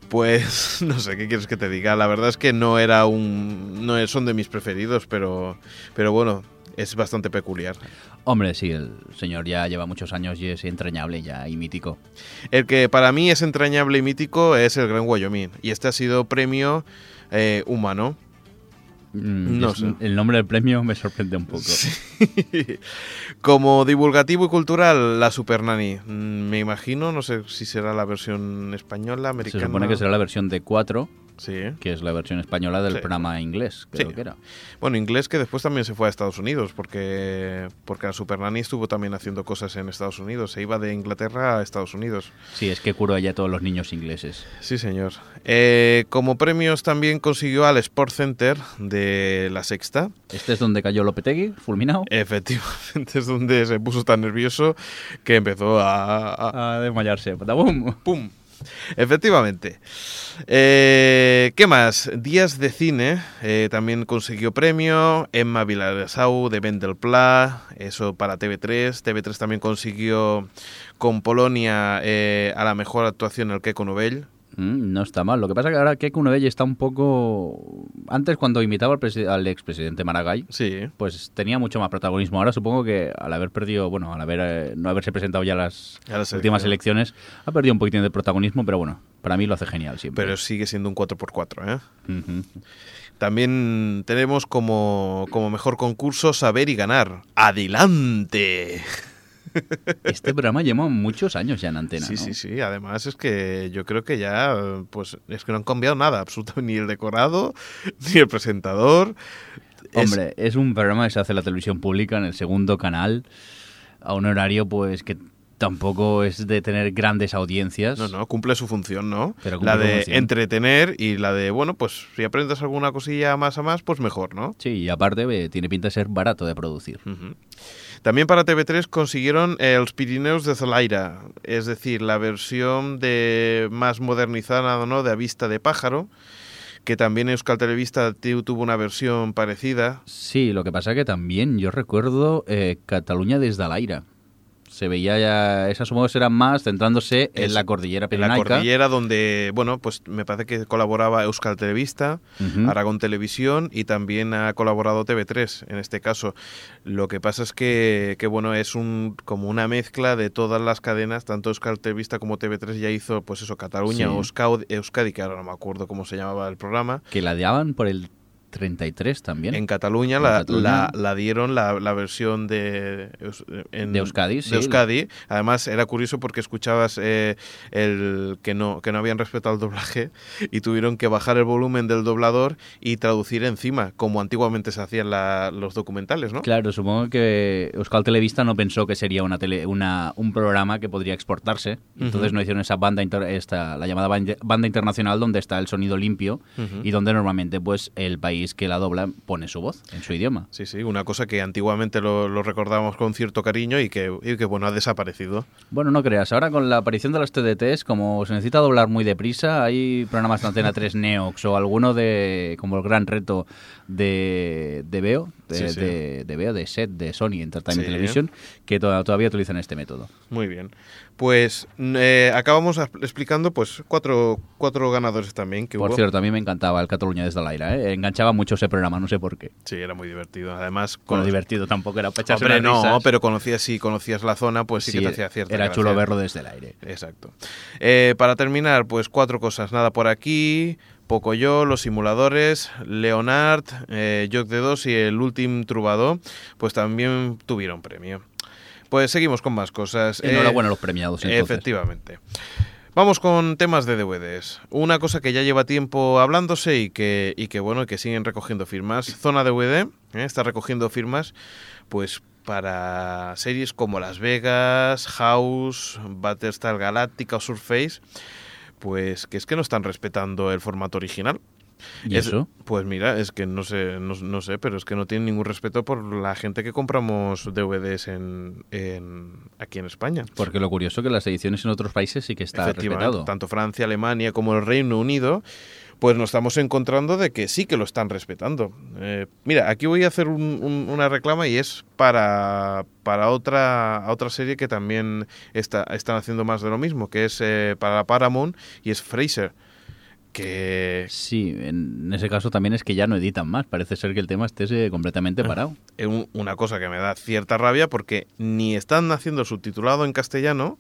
Pues no sé qué quieres que te diga. La verdad es que no era un. No son de mis preferidos, pero. Pero bueno, es bastante peculiar. Hombre, sí, el señor ya lleva muchos años y es entrañable ya y mítico. El que para mí es entrañable y mítico es el Gran Wyoming. Y este ha sido premio eh, humano. Mm, No es- sé. El nombre del premio me sorprende un poco. Como divulgativo y cultural, la Super Nanny. Mm, Me imagino, no sé si será la versión española, Se americana. supone que será la versión de 4, Sí. que es la versión española del Sí. programa inglés, creo Sí. que era. Bueno, inglés que después también se fue a Estados Unidos, porque, porque la Super Nanny estuvo también haciendo cosas en Estados Unidos. Se iba de Inglaterra a Estados Unidos. Sí, es que curo allá a todos los niños ingleses. Sí, señor. Eh, como premios también consiguió al Sport Center de La Sexta. ¿Este es donde cayó Lopetegui, fulminado? Efectivamente, es donde se puso tan nervioso que empezó a- a, A desmayarse. ¡Patabum! ¡Pum! Efectivamente. Eh, ¿Qué más? Días de cine. eh, también consiguió premio. Emma Vilaresau de Vendelpla. Eso para TV3. TV3 también consiguió con Polonia eh, a la mejor actuación el Keiko Novell. Mm, no está mal. Lo que pasa que ahora Keiko Novell está un poco... Antes, cuando imitaba al, al expresidente Maragall, Sí. pues tenía mucho más protagonismo. Ahora supongo que al haber perdido, bueno, al haber eh, no haberse presentado ya las A las últimas elecciones. ha perdido un poquitín de protagonismo, pero bueno, para mí lo hace genial siempre. Pero sigue siendo un 4x4, ¿eh? También tenemos como, como mejor concurso Saber y Ganar. ¡Adelante! Este programa lleva muchos años ya en antena, Sí, ¿no? sí, sí. Además es que yo creo que ya, pues, es que no han cambiado nada, absolutamente ni el decorado, ni el presentador. Es- Hombre, es un programa que se hace en la televisión pública, en el segundo canal, a un horario pues que tampoco es de tener grandes audiencias. no, no, cumple su función, ¿no? Pero la de función. entretener y la de, bueno, pues si aprendes alguna cosilla más a más, pues mejor, ¿no? Sí, y aparte eh, tiene pinta de ser barato de producir. Ujú. También para TV3 consiguieron eh, los Pirineos de Zolaira, es decir, la versión de más modernizada, ¿no? De A Vista de Pájaro, que también Euskal Televista tu- tuvo una versión parecida. Sí, lo que pasa que también yo recuerdo eh, Cataluña desde Alaira. Se veía ya, esas que eran más centrándose en la cordillera En la pirenaica. cordillera donde, bueno, pues me parece que colaboraba Euskal Televista. Aragón Televisión y también ha colaborado TV3 en este caso. Lo que pasa es que, que, bueno, es un como una mezcla de todas las cadenas, tanto Euskal Televista como TV3 ya hizo, pues eso, Cataluña, Sí. Euskadi, Euskadi, que ahora no me acuerdo cómo se llamaba el programa. Que la daban por el 33 también. En Cataluña, En la, Cataluña. La, la dieron la, la versión de, en- De Euskadi, sí. de Euskadi. Además, era curioso porque escuchabas eh, el que no, que no habían respetado el doblaje y tuvieron que bajar el volumen del doblador y traducir encima, como antiguamente se hacían los documentales, ¿no? Claro, supongo que Euskal Televista no pensó que sería una tele, una, un programa que podría exportarse. Entonces no hicieron esa banda, inter- esta, la llamada banda, internacional donde está el sonido limpio y donde normalmente pues el país que la dobla pone su voz en su idioma. Sí, sí, una cosa que antiguamente lo, lo recordábamos con cierto cariño y que, y que, bueno, ha desaparecido. Bueno, no creas, ahora con la aparición de los TDTs, como se necesita doblar muy deprisa, hay programas de Antena 3 Neox o alguno de, como el gran reto de, de Veo, de, Sí, sí. de, de Veo, de SET, de Sony Entertainment Sí. Television, que to- todavía utilizan este método. Muy bien. Pues eh, acabamos explicando pues cuatro, cuatro ganadores también que Por hubo. cierto, a mí me encantaba el Cataluña desde el aire, ¿eh? enganchaba mucho ese programa, no sé por qué. Sí, era muy divertido. Además, Con divertido tampoco era Hombre, no, risas. pero conocías, si conocías la zona, pues sí, que te hacía cierta Era chulo verlo desde el aire. Exacto. Eh, para terminar, pues cuatro cosas. Nada por aquí. Poco yo, los simuladores, Leonard, eh, Joc de 2 y el último Trubador, pues también tuvieron premio. Pues seguimos con más cosas. Eh, Enhorabuena a los premiados, entonces. Efectivamente. Vamos con temas de DVDs. Una cosa que ya lleva tiempo hablándose y que, y que bueno, que siguen recogiendo firmas. Zona DVD ¿eh? está recogiendo firmas, pues para series como Las Vegas, House, Battlestar Galactica o Surface, pues que es que no están respetando el formato original. ¿Y Es- eso? Pues mira, es que no sé, no, no sé, pero es que no tienen ningún respeto por la gente que compramos DVDs en, en- aquí en España. Porque lo curioso es que las ediciones en otros países sí que está respetado. tanto Francia, Alemania como el Reino Unido, pues nos estamos encontrando de que sí que lo están respetando. Eh, mira, aquí voy a hacer un- un- una reclama y es para, para otra, otra serie que también está, están haciendo más de lo mismo, que es eh, para Paramount y es Fraser. Que Sí, en ese caso también es que ya no editan más. Parece ser que el tema esté eh, completamente parado. es un- una cosa que me da cierta rabia porque ni están haciendo subtitulado en castellano,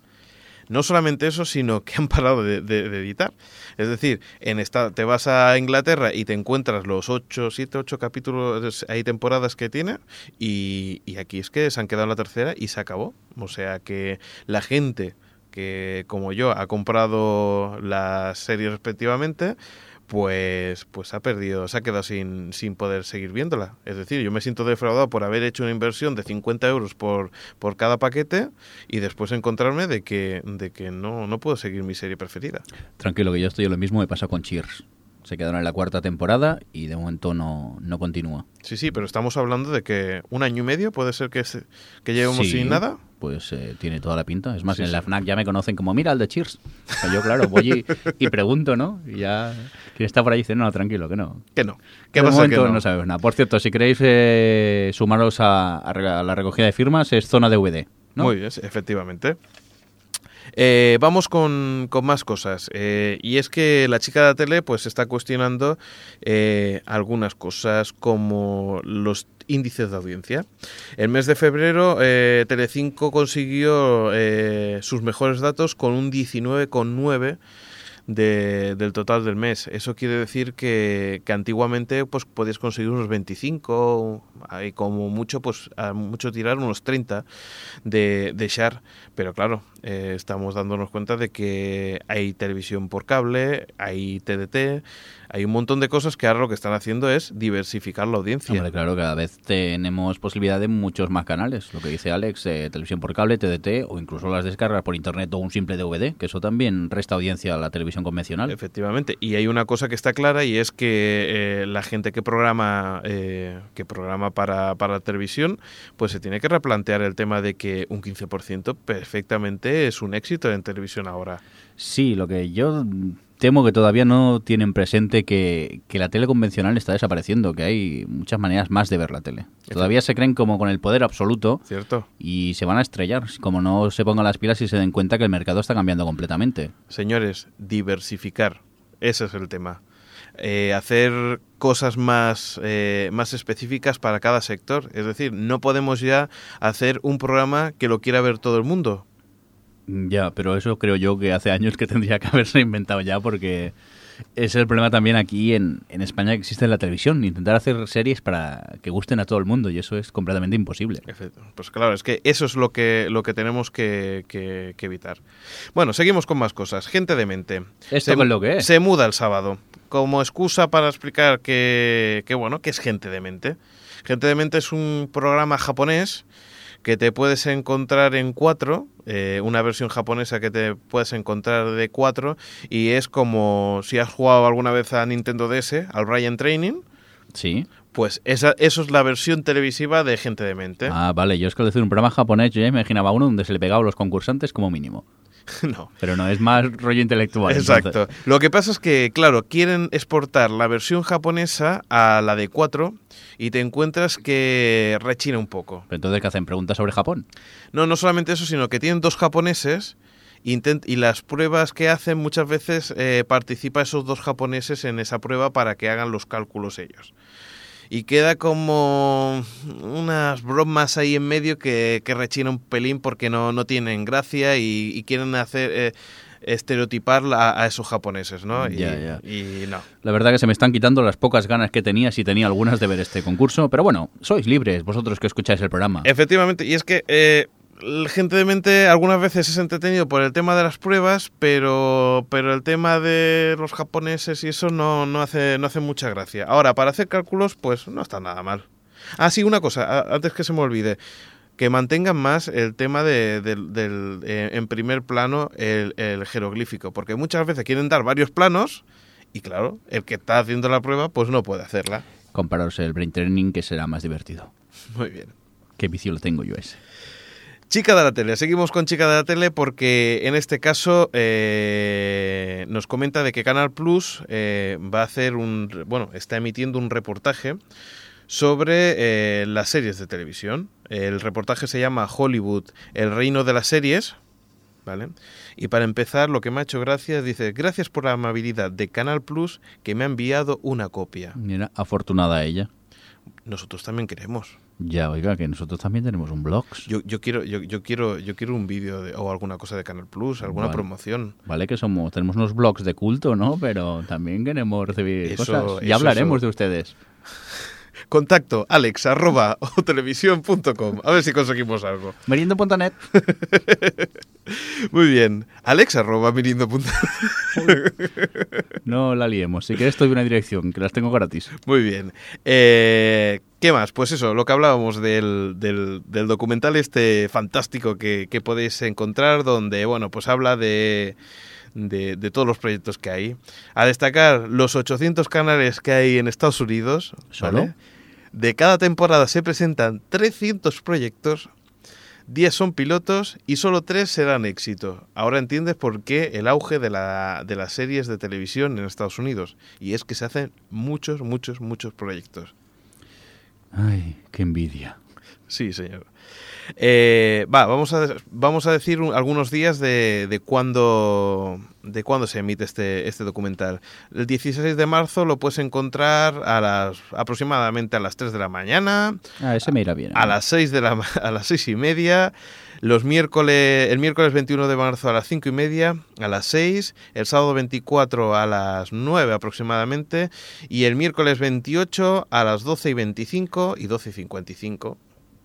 no solamente eso, sino que han parado de, de- de editar. Es decir, en esta, te vas a Inglaterra y te encuentras los 8, 7, 8 capítulos, hay temporadas que tiene, y, y aquí es que se han quedado en la tercera y se acabó. O sea que la gente que, como yo, ha comprado las series respectivamente, pues, pues ha perdido, se ha quedado sin, sin poder seguir viéndola. Es decir, yo me siento defraudado por haber hecho una inversión de 50 euros por, por cada paquete y después encontrarme de que, de que no, no puedo seguir mi serie preferida. Tranquilo, que yo estoy lo mismo me pasa con Cheers. Se quedaron en la cuarta temporada y de momento no, no continúa. Sí, sí, pero estamos hablando de que un año y medio puede ser que, se- que llevemos Sí, sin nada. Pues eh, tiene toda la pinta. Es más, Sí, en la. FNAC ya me conocen como, mira, el de Cheers. O sea, yo, claro, voy y, y pregunto, ¿no? Y ya quien está por ahí dice, no, tranquilo, que no. Que no. ¿Qué de pasa que momento no? no sabemos nada. Por cierto, si queréis eh, sumaros a, a la recogida de firmas, es zona DVD. ¿no? Muy bien, efectivamente. Eh, vamos con, con más cosas. Eh, y es que la chica de la tele pues está cuestionando eh, algunas cosas como los índices de audiencia. El mes de febrero eh, Telecinco consiguió eh, sus mejores datos con un 19,9 de- del total del mes. Eso quiere decir que, que antiguamente pues podías conseguir unos 25 y como mucho pues a mucho tirar unos 30 de, de share. Pero claro, eh, estamos dándonos cuenta de que hay televisión por cable, hay TDT, hay un montón de cosas que ahora lo que están haciendo es diversificar la audiencia. Hombre, claro, cada vez tenemos posibilidad de muchos más canales. Lo que dice Alex, eh, televisión por cable, TDT o incluso las descargas por internet o un simple DVD, que eso también resta audiencia a la televisión convencional. Efectivamente. Y hay una cosa que está clara y es que eh, la gente que programa eh, que programa para, para la televisión, pues se tiene que replantear el tema de que un 15% perfectamente es un éxito en televisión ahora. Sí, lo que yo temo que todavía no tienen presente que, que la tele convencional está desapareciendo, que hay muchas maneras más de ver la tele. Todavía se creen como con el poder absoluto ¿Cierto? y se van a estrellar, como no se pongan las pilas y se den cuenta que el mercado está cambiando completamente. Señores, diversificar. Ese es el tema. Eh, hacer cosas más, eh, más específicas para cada sector. Es decir, no podemos ya hacer un programa que lo quiera ver todo el mundo. Ya, pero eso creo yo que hace años que tendría que haberse inventado ya porque es el problema también aquí en, en España que existe en la televisión, intentar hacer series para que gusten a todo el mundo y eso es completamente imposible. Efe- Pues claro, es que eso es lo que, lo que tenemos que, que- que evitar. Bueno, seguimos con más cosas. Gente de mente. ¿Esto se, es lo que es? Se muda el sábado. Como excusa para explicar que, que, bueno, que es Gente de mente. Gente de mente es un programa japonés que te puedes encontrar en cuatro, eh, una versión japonesa que te puedes encontrar de cuatro, y es como si has jugado alguna vez a Nintendo DS, al Ryan Training, Sí. pues esa, eso es la versión televisiva de Gente de Mente. Ah, vale, yo es que al decir un programa japonés yo ya imaginaba uno donde se le pegaba a los concursantes como mínimo. no. Pero no, es más rollo intelectual. Exacto. entonces. Lo que pasa es que, claro, quieren exportar la versión japonesa a la de 4 y te encuentras que rechina un poco. Pero entonces, ¿qué hacen? ¿Preguntas sobre Japón? No, no solamente eso, sino que tienen dos japoneses y las pruebas que hacen muchas veces eh, participa esos dos japoneses en esa prueba para que hagan los cálculos ellos. Y queda como unas bromas ahí en medio que, que rechina un pelín porque no, no tienen gracia y, y quieren hacer eh, estereotipar a, a esos japoneses, ¿no? Y, Ya, ya. y no. La verdad que se me están quitando las pocas ganas que tenía, si tenía algunas de ver este concurso. Pero bueno, sois libres, vosotros que escucháis el programa. Efectivamente, y es que eh, gente de mente algunas veces es entretenido por el tema de las pruebas, pero, pero el tema de los japoneses y eso no, no, hace, no hace mucha gracia. Ahora, para hacer cálculos, pues no está nada mal. Ah, sí, una cosa, antes que se me olvide. Que mantengan más el tema de, del- del, eh, en primer plano el, el jeroglífico, porque muchas veces quieren dar varios planos y claro, el que está haciendo la prueba pues no puede hacerla. Compararos el brain training, que será más divertido. Muy bien. Qué vicio lo tengo yo ese. Chica de la tele, seguimos con Chica de la tele porque en este caso eh, nos comenta de que Canal Plus eh, va a hacer un, bueno, está emitiendo un reportaje sobre eh, las series de televisión. El reportaje se llama Hollywood, el reino de las series, ¿vale? Y para empezar, lo que me ha hecho gracia, dice, gracias por la amabilidad de Canal Plus que me ha enviado una copia. Mira, afortunada ella. Nosotros también queremos. Ya, oiga, que nosotros también tenemos un blog. Yo, yo quiero, yo, yo quiero, yo quiero un vídeo de- o alguna cosa de Canal Plus, alguna Vale. promoción. Vale que somos, tenemos unos blogs de culto, ¿no? Pero también queremos recibir Eso- cosas. Ya eso- hablaremos eso. de ustedes. Contacto alex arroba otelevisión.com. A ver si conseguimos algo. Meriendo.net. Muy bien. Alex arroba mirindo.com. No la liemos. Si quieres, doy una dirección, que las tengo gratis. Muy bien. Eh, ¿Qué más? Pues eso, lo que hablábamos del, del- del documental este fantástico que, que podéis encontrar, donde, bueno, pues habla de, de, de todos los proyectos que hay. A destacar los 800 canales que hay en Estados Unidos. ¿Solo? De cada temporada se presentan 300 proyectos. 10 son pilotos y solo 3 serán éxito. Ahora entiendes por qué el auge de, la, de las series de televisión en Estados Unidos. Y es que se hacen muchos, muchos, muchos proyectos. Ay, qué envidia. Sí, señor. Eh, va, vamos a, vamos a decir un- algunos días de, de cuándo de cuándo se emite este, este documental. El 16 de marzo lo puedes encontrar a las aproximadamente a las 3 de la mañana, Ah, ese me irá bien. a las 6 de la a las seis y media, los miércoles, el miércoles 21 de marzo a las 5 y media, a las 6, el sábado 24 a las 9 aproximadamente, y el miércoles 28 a las 12 y 25 y 12 y 55.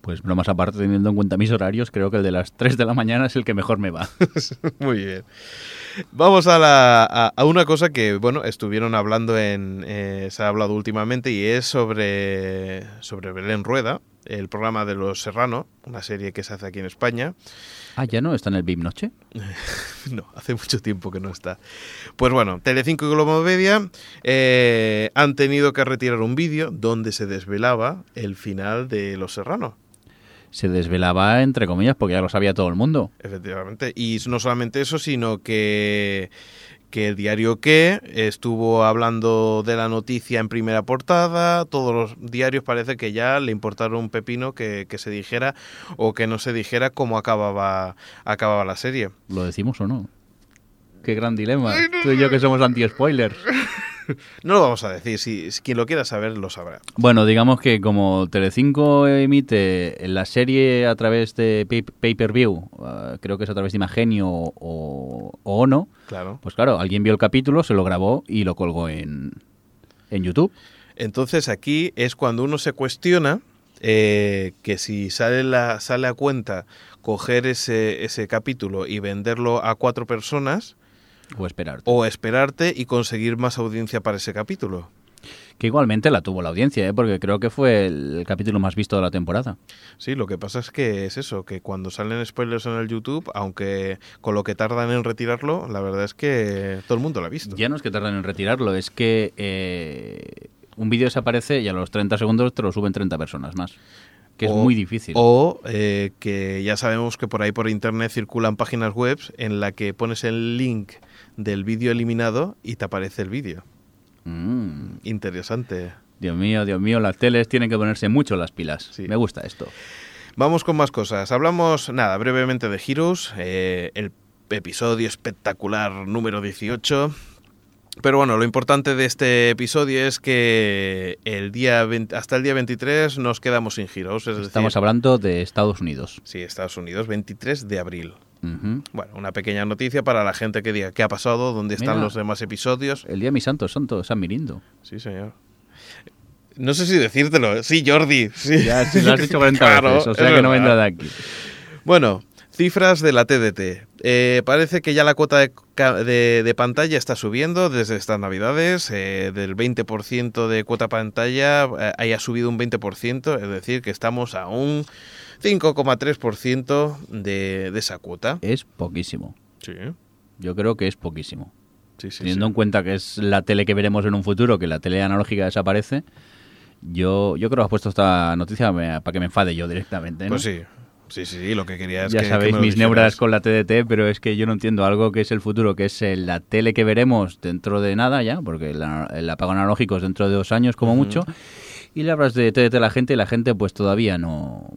Pues bromas aparte, teniendo en cuenta mis horarios, creo que el de las 3 de la mañana es el que mejor me va. Muy bien. Vamos a, la, a, a una cosa que, bueno, estuvieron hablando en... eh, se ha hablado últimamente y es sobre, sobre Belén Rueda, el programa de Los Serrano, una serie que se hace aquí en España. Ah, ¿ya no está en el VIP Noche? No, hace mucho tiempo que no está. Pues bueno, Telecinco y Globo Media eh, han tenido que retirar un vídeo donde se desvelaba el final de Los Serrano. Se desvelaba, entre comillas, porque ya lo sabía todo el mundo. Efectivamente. Y no solamente eso, sino que, que el diario que estuvo hablando de la noticia en primera portada. Todos los diarios parece que ya le importaron un pepino que, que se dijera o que no se dijera cómo acababa, acababa la serie. ¿Lo decimos o no? Qué gran dilema. Tú y yo que somos anti-spoilers. No lo vamos a decir, si, si quien lo quiera saber lo sabrá. Bueno, digamos que como Telecinco emite la serie a través de pay- pay-per-view, eh, creo que es a través de Imagenio o, o Ono, Claro. pues claro, alguien vio el capítulo, se lo grabó y lo colgó en, en YouTube. Entonces aquí es cuando uno se cuestiona eh, que si sale, la, sale a cuenta coger ese, ese capítulo y venderlo a cuatro personas O esperar. o esperarte y conseguir más audiencia para ese capítulo. Que igualmente la tuvo la audiencia, ¿eh? porque creo que fue el capítulo más visto de la temporada. Sí, lo que pasa es que es eso, que cuando salen spoilers en el YouTube, aunque con lo que tardan en retirarlo, la verdad es que todo el mundo lo ha visto. Ya no es que tardan en retirarlo, es que eh, un vídeo desaparece y a los 30 segundos te lo suben 30 personas más. Que es muy difícil. O eh, que ya sabemos que por ahí por internet circulan páginas web en la que pones el link del vídeo eliminado y te aparece el vídeo. Mm. Interesante. Dios mío, Dios mío, las teles tienen que ponerse mucho las pilas. Sí. Me gusta esto. Vamos con más cosas. Hablamos, nada, brevemente de Heroes, eh, el episodio espectacular número 18. Pero bueno, lo importante de este episodio es que el día 20 hasta el día 23 nos quedamos sin giros. Es Estamos decir, hablando de Estados Unidos. Sí, Estados Unidos, 23 de abril. Bueno, una pequeña noticia para la gente que diga qué ha pasado, dónde están Mira. los demás episodios. El día de mi santo, santo, San Mirindo. Sí, señor. No sé si decírtelo. Sí, Jordi. Sí. Ya, si lo has dicho 40 Claro, veces, o sea que no vendrá de aquí. Bueno, cifras de la TDT. Eh, parece que ya la cuota de, ca- de- de pantalla está subiendo desde estas navidades. eh, del 20% de cuota pantalla eh, haya subido un 20%, es decir, que estamos a un 5,3% de, de esa cuota. Es poquísimo. Sí, Yo creo que es poquísimo. sí, sí. Teniendo sí. en cuenta que es la tele que veremos en un futuro, que la tele analógica desaparece, yo, yo creo que has puesto esta noticia me- para que me enfade yo directamente. ¿no? Pues sí, sí, sí, lo que quería es ya que, sabéis mis neuras con la TDT, pero es que yo no entiendo algo que es el futuro, que es la tele que veremos dentro de nada ya, porque la- el apagón analógico es dentro de dos años como mucho, y le hablas de TDT a la gente y la gente pues todavía no,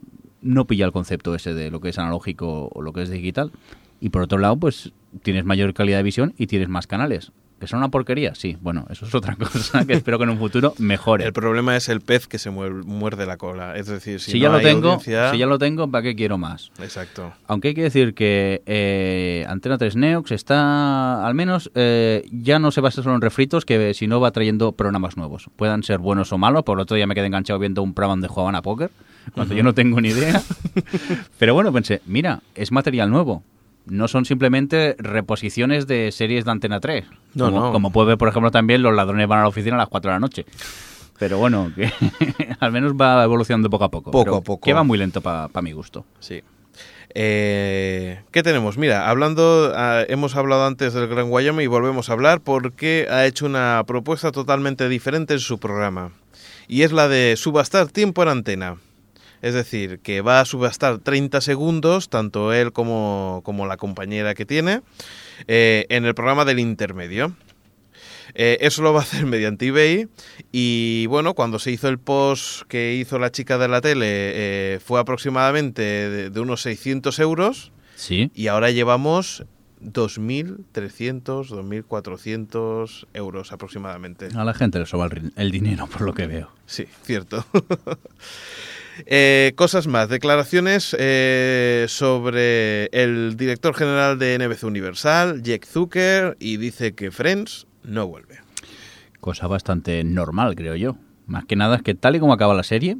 no pilla el concepto ese de lo que es analógico o lo que es digital. Y por otro lado, pues tienes mayor calidad de visión y tienes más canales. ¿Que son una porquería? Sí, bueno, eso es otra cosa que espero que en un futuro mejore. El problema es el pez que se muer- muerde la cola. Es decir, si, si, no ya lo hay tengo, audiencia- si ya lo tengo, ¿para qué quiero más? Exacto. Aunque hay que decir que eh, Antena 3 Neox está, al menos, eh, ya no se basa solo en refritos, que si no va trayendo programas nuevos. Puedan ser buenos o malos, por el otro día me quedé enganchado viendo un programa donde jugaban a póker, cuando yo no tengo ni idea. Pero bueno, pensé, mira, es material nuevo. No son simplemente reposiciones de series de Antena 3. No, como, no. como puede ver, por ejemplo, también los ladrones van a la oficina a las 4 de la noche. Pero bueno, que al menos va evolucionando poco a poco. Poco Pero a poco. Que va muy lento para mi gusto. Sí. Eh, ¿Qué tenemos? Mira, hablando, ah, hemos hablado antes del Gran Wyoming y volvemos a hablar porque ha hecho una propuesta totalmente diferente en su programa. Y es la de subastar tiempo en antena. Es decir, que va a subastar 30 segundos, tanto él como, como la compañera que tiene, eh, en el programa del intermedio. Eh, eso lo va a hacer mediante eBay y bueno, cuando se hizo el post que hizo la chica de la tele eh, fue aproximadamente de, de unos 600 euros Sí. y ahora llevamos 2.300, 2.400 euros aproximadamente. A la gente le sobra el, el dinero, por lo que veo. Sí, cierto. Eh, cosas más, declaraciones eh, sobre el director general de NBC Universal, Jack Zucker, y dice que Friends no vuelve. Cosa bastante normal, creo yo. Más que nada es que tal y como acaba la serie,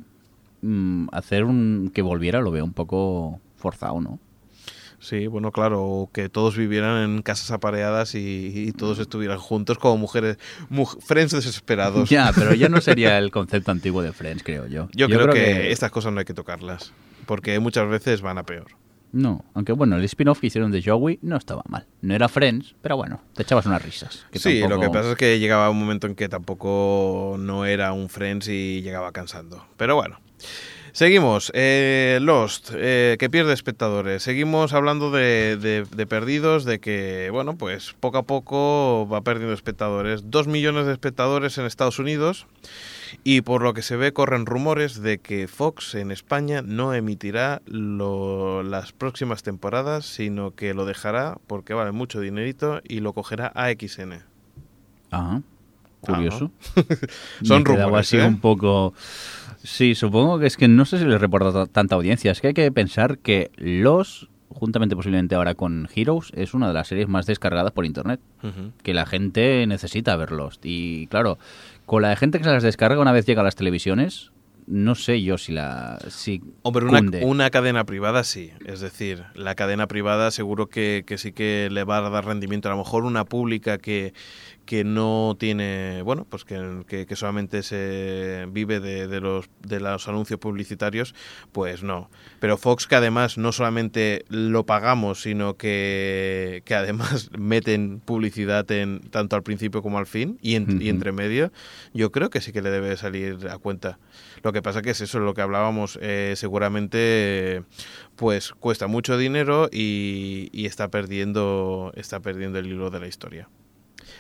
mm, hacer un que volviera lo veo un poco forzado, ¿no? Sí, bueno, claro, que todos vivieran en casas apareadas y, y todos estuvieran juntos como mujeres, muj- friends desesperados. Ya, pero ya no sería el concepto antiguo de Friends, creo yo. Yo, creo, que, estas cosas no hay que tocarlas, porque muchas veces van a peor. No, aunque bueno, el spin-off que hicieron de Joey no estaba mal. No era Friends, pero bueno, te echabas unas risas. que sí, lo tampoco- que pasa es que llegaba un momento en que tampoco no era un Friends y llegaba cansando. Pero bueno. Seguimos, eh, Lost, eh, que pierde espectadores. Seguimos hablando de, de- de perdidos, de que, bueno, pues poco a poco va perdiendo espectadores. Dos millones de espectadores en Estados Unidos y por lo que se ve corren rumores de que Fox en España no emitirá lo- las próximas temporadas, sino que lo dejará porque vale mucho dinerito y lo cogerá a XN. Ajá. Curioso. Son Me rumores, así ¿eh? un poco... Sí, supongo que es que no sé si les reporta ta- tanta audiencia. Es que hay que pensar que Los, juntamente posiblemente ahora con Heroes, es una de las series más descargadas por Internet. Que la gente necesita verlos. Y claro, con la gente que se las descarga una vez llega a las televisiones, no sé yo si la... Si Hombre, una, una cadena privada sí. Es decir, la cadena privada seguro que, que sí que le va a dar rendimiento. A lo mejor una pública que, que no tiene, bueno, pues que, que- que solamente se vive de, de los, de los anuncios publicitarios, pues no. Pero Fox que además no solamente lo pagamos, sino que, que además meten publicidad en tanto al principio como al fin y, en- y Ujú. entre medio, yo creo que sí que le debe salir a cuenta. Lo que pasa que es eso, lo que hablábamos, eh, seguramente pues cuesta mucho dinero y, y está perdiendo está perdiendo el hilo de la historia.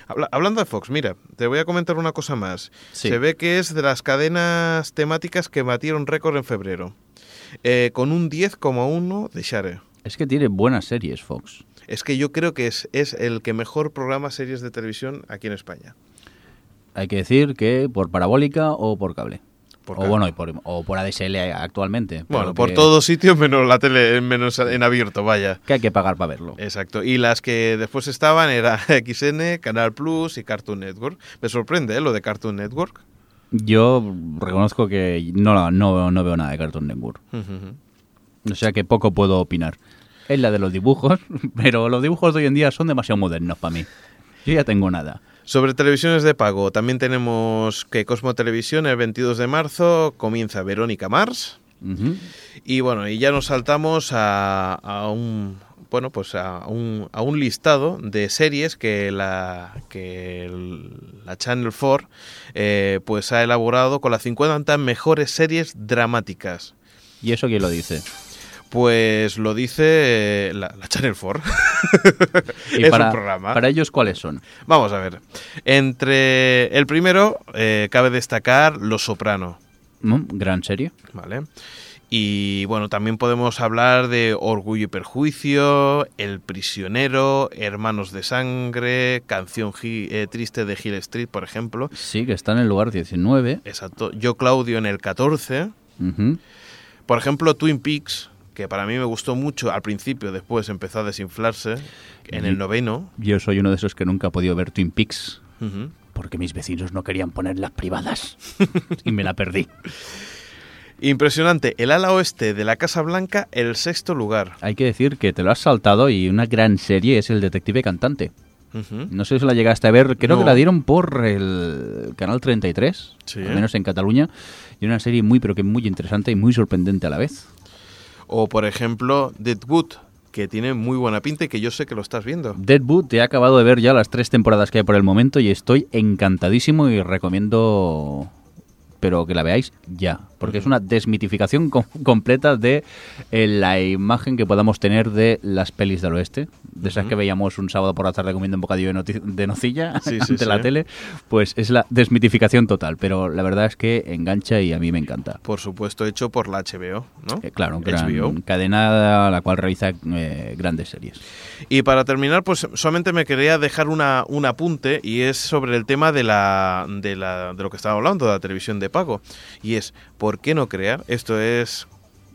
Habla- hablando de Fox, mira, te voy a comentar una cosa más. Sí. Se ve que es de las cadenas temáticas que batieron récord en febrero, eh, con un 10,1 de share. Es que tiene buenas series Fox. Es que yo creo que es, es el que mejor programa series de televisión aquí en España. Hay que decir que por parabólica o por cable. Por o bueno, y por, o por ADSL actualmente. Bueno, por que- todos sitios menos la tele, menos en abierto, vaya. Que hay que pagar para verlo. Exacto. Y las que después estaban era XN, Canal Plus y Cartoon Network. Me sorprende ¿eh? lo de Cartoon Network. Yo reconozco que no, no, no veo nada de Cartoon Network. O sea que poco puedo opinar. Es la de los dibujos, pero los dibujos de hoy en día son demasiado modernos para mí. Yo ya tengo nada. Sobre televisiones de pago, también tenemos que Cosmo Televisión el 22 de marzo comienza Verónica Mars. Y bueno, y ya nos saltamos a, a un bueno, pues a un, a un listado de series que la que el- la Channel 4 eh, pues ha elaborado con las 50 mejores series dramáticas. ¿Y eso quién lo dice? Pues lo dice eh, la, la Channel 4. Y es para, un programa. para ellos, ¿cuáles son? Vamos a ver. Entre el primero eh, cabe destacar Los Soprano. Mm, Gran serie. ¿Vale? Y bueno, también podemos hablar de Orgullo y Perjuicio, El Prisionero, Hermanos de Sangre, Canción eh, Triste de Hill Street, por ejemplo. Sí, que está en el lugar 19. Exacto. Yo, Claudio, en el 14. Ujú. Por ejemplo, Twin Peaks, que para mí me gustó mucho al principio, después empezó a desinflarse, en el noveno. Yo soy uno de esos que nunca ha podido ver Twin Peaks porque mis vecinos no querían poner las privadas y me la perdí. Impresionante. El ala oeste de la Casa Blanca, el sexto lugar. Hay que decir que te lo has saltado y una gran serie es El Detective Cantante. No sé si la llegaste a ver, creo No. que la dieron por el canal 33, Sí. al menos en Cataluña, y una serie muy pero que muy interesante y muy sorprendente a la vez. O por ejemplo, Deadwood, que tiene muy buena pinta y que yo sé que lo estás viendo. Deadwood, te he acabado de ver ya las tres temporadas que hay por el momento y estoy encantadísimo y recomiendo pero que la veáis ya, porque es una desmitificación com- completa de eh, la imagen que podamos tener de las pelis del oeste, de esas que veíamos un sábado por la tarde comiendo un bocadillo de, nocilla Sí, sí, ante la sí. tele, pues es la desmitificación total, pero la verdad es que engancha y a mí me encanta. Por supuesto, hecho por la HBO, ¿no? Eh, claro, gran HBO. cadena la cual realiza eh, grandes series. Y para terminar, pues solamente me quería dejar una, un apunte y es sobre el tema de, la, de, la, de lo que estaba hablando, de la televisión de pago. Y es, ¿por qué no crear? Esto es,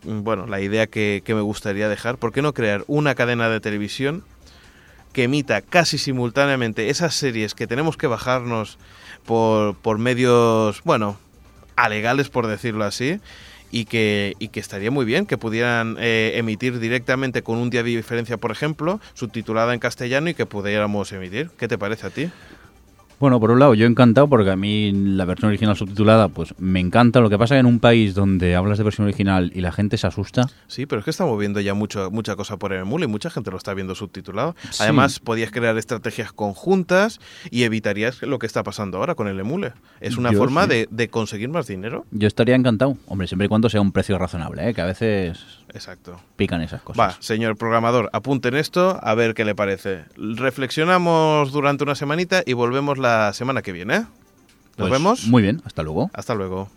mm, bueno, la idea que, me gustaría dejar. ¿Por qué no crear una cadena de televisión que emita casi simultáneamente esas series que tenemos que bajarnos por, por medios, bueno, alegales, por decirlo así? y que, y que estaría muy bien que pudieran eh, emitir directamente con un día de diferencia, por ejemplo, subtitulada en castellano y que pudiéramos emitir. ¿Qué te parece a ti? Bueno, por un lado, yo encantado porque a mí la versión original subtitulada, pues me encanta. Lo que pasa que en un país donde hablas de versión original y la gente se asusta, Sí, pero es que estamos viendo ya mucho, mucha cosa por el emule y mucha gente lo está viendo subtitulado. Sí. Además, podías crear estrategias conjuntas y evitarías lo que está pasando ahora con el emule. Es una Yo forma sí. de, de conseguir más dinero. yo estaría encantado. Hombre, siempre y cuando sea un precio razonable, ¿eh? que a veces Exacto. pican esas cosas. Va, señor programador, apunten esto a ver qué le parece. Reflexionamos durante una semanita y volvemos la semana que viene. ¿eh? ¿Nos Pues, vemos? Muy bien, hasta luego. Hasta luego.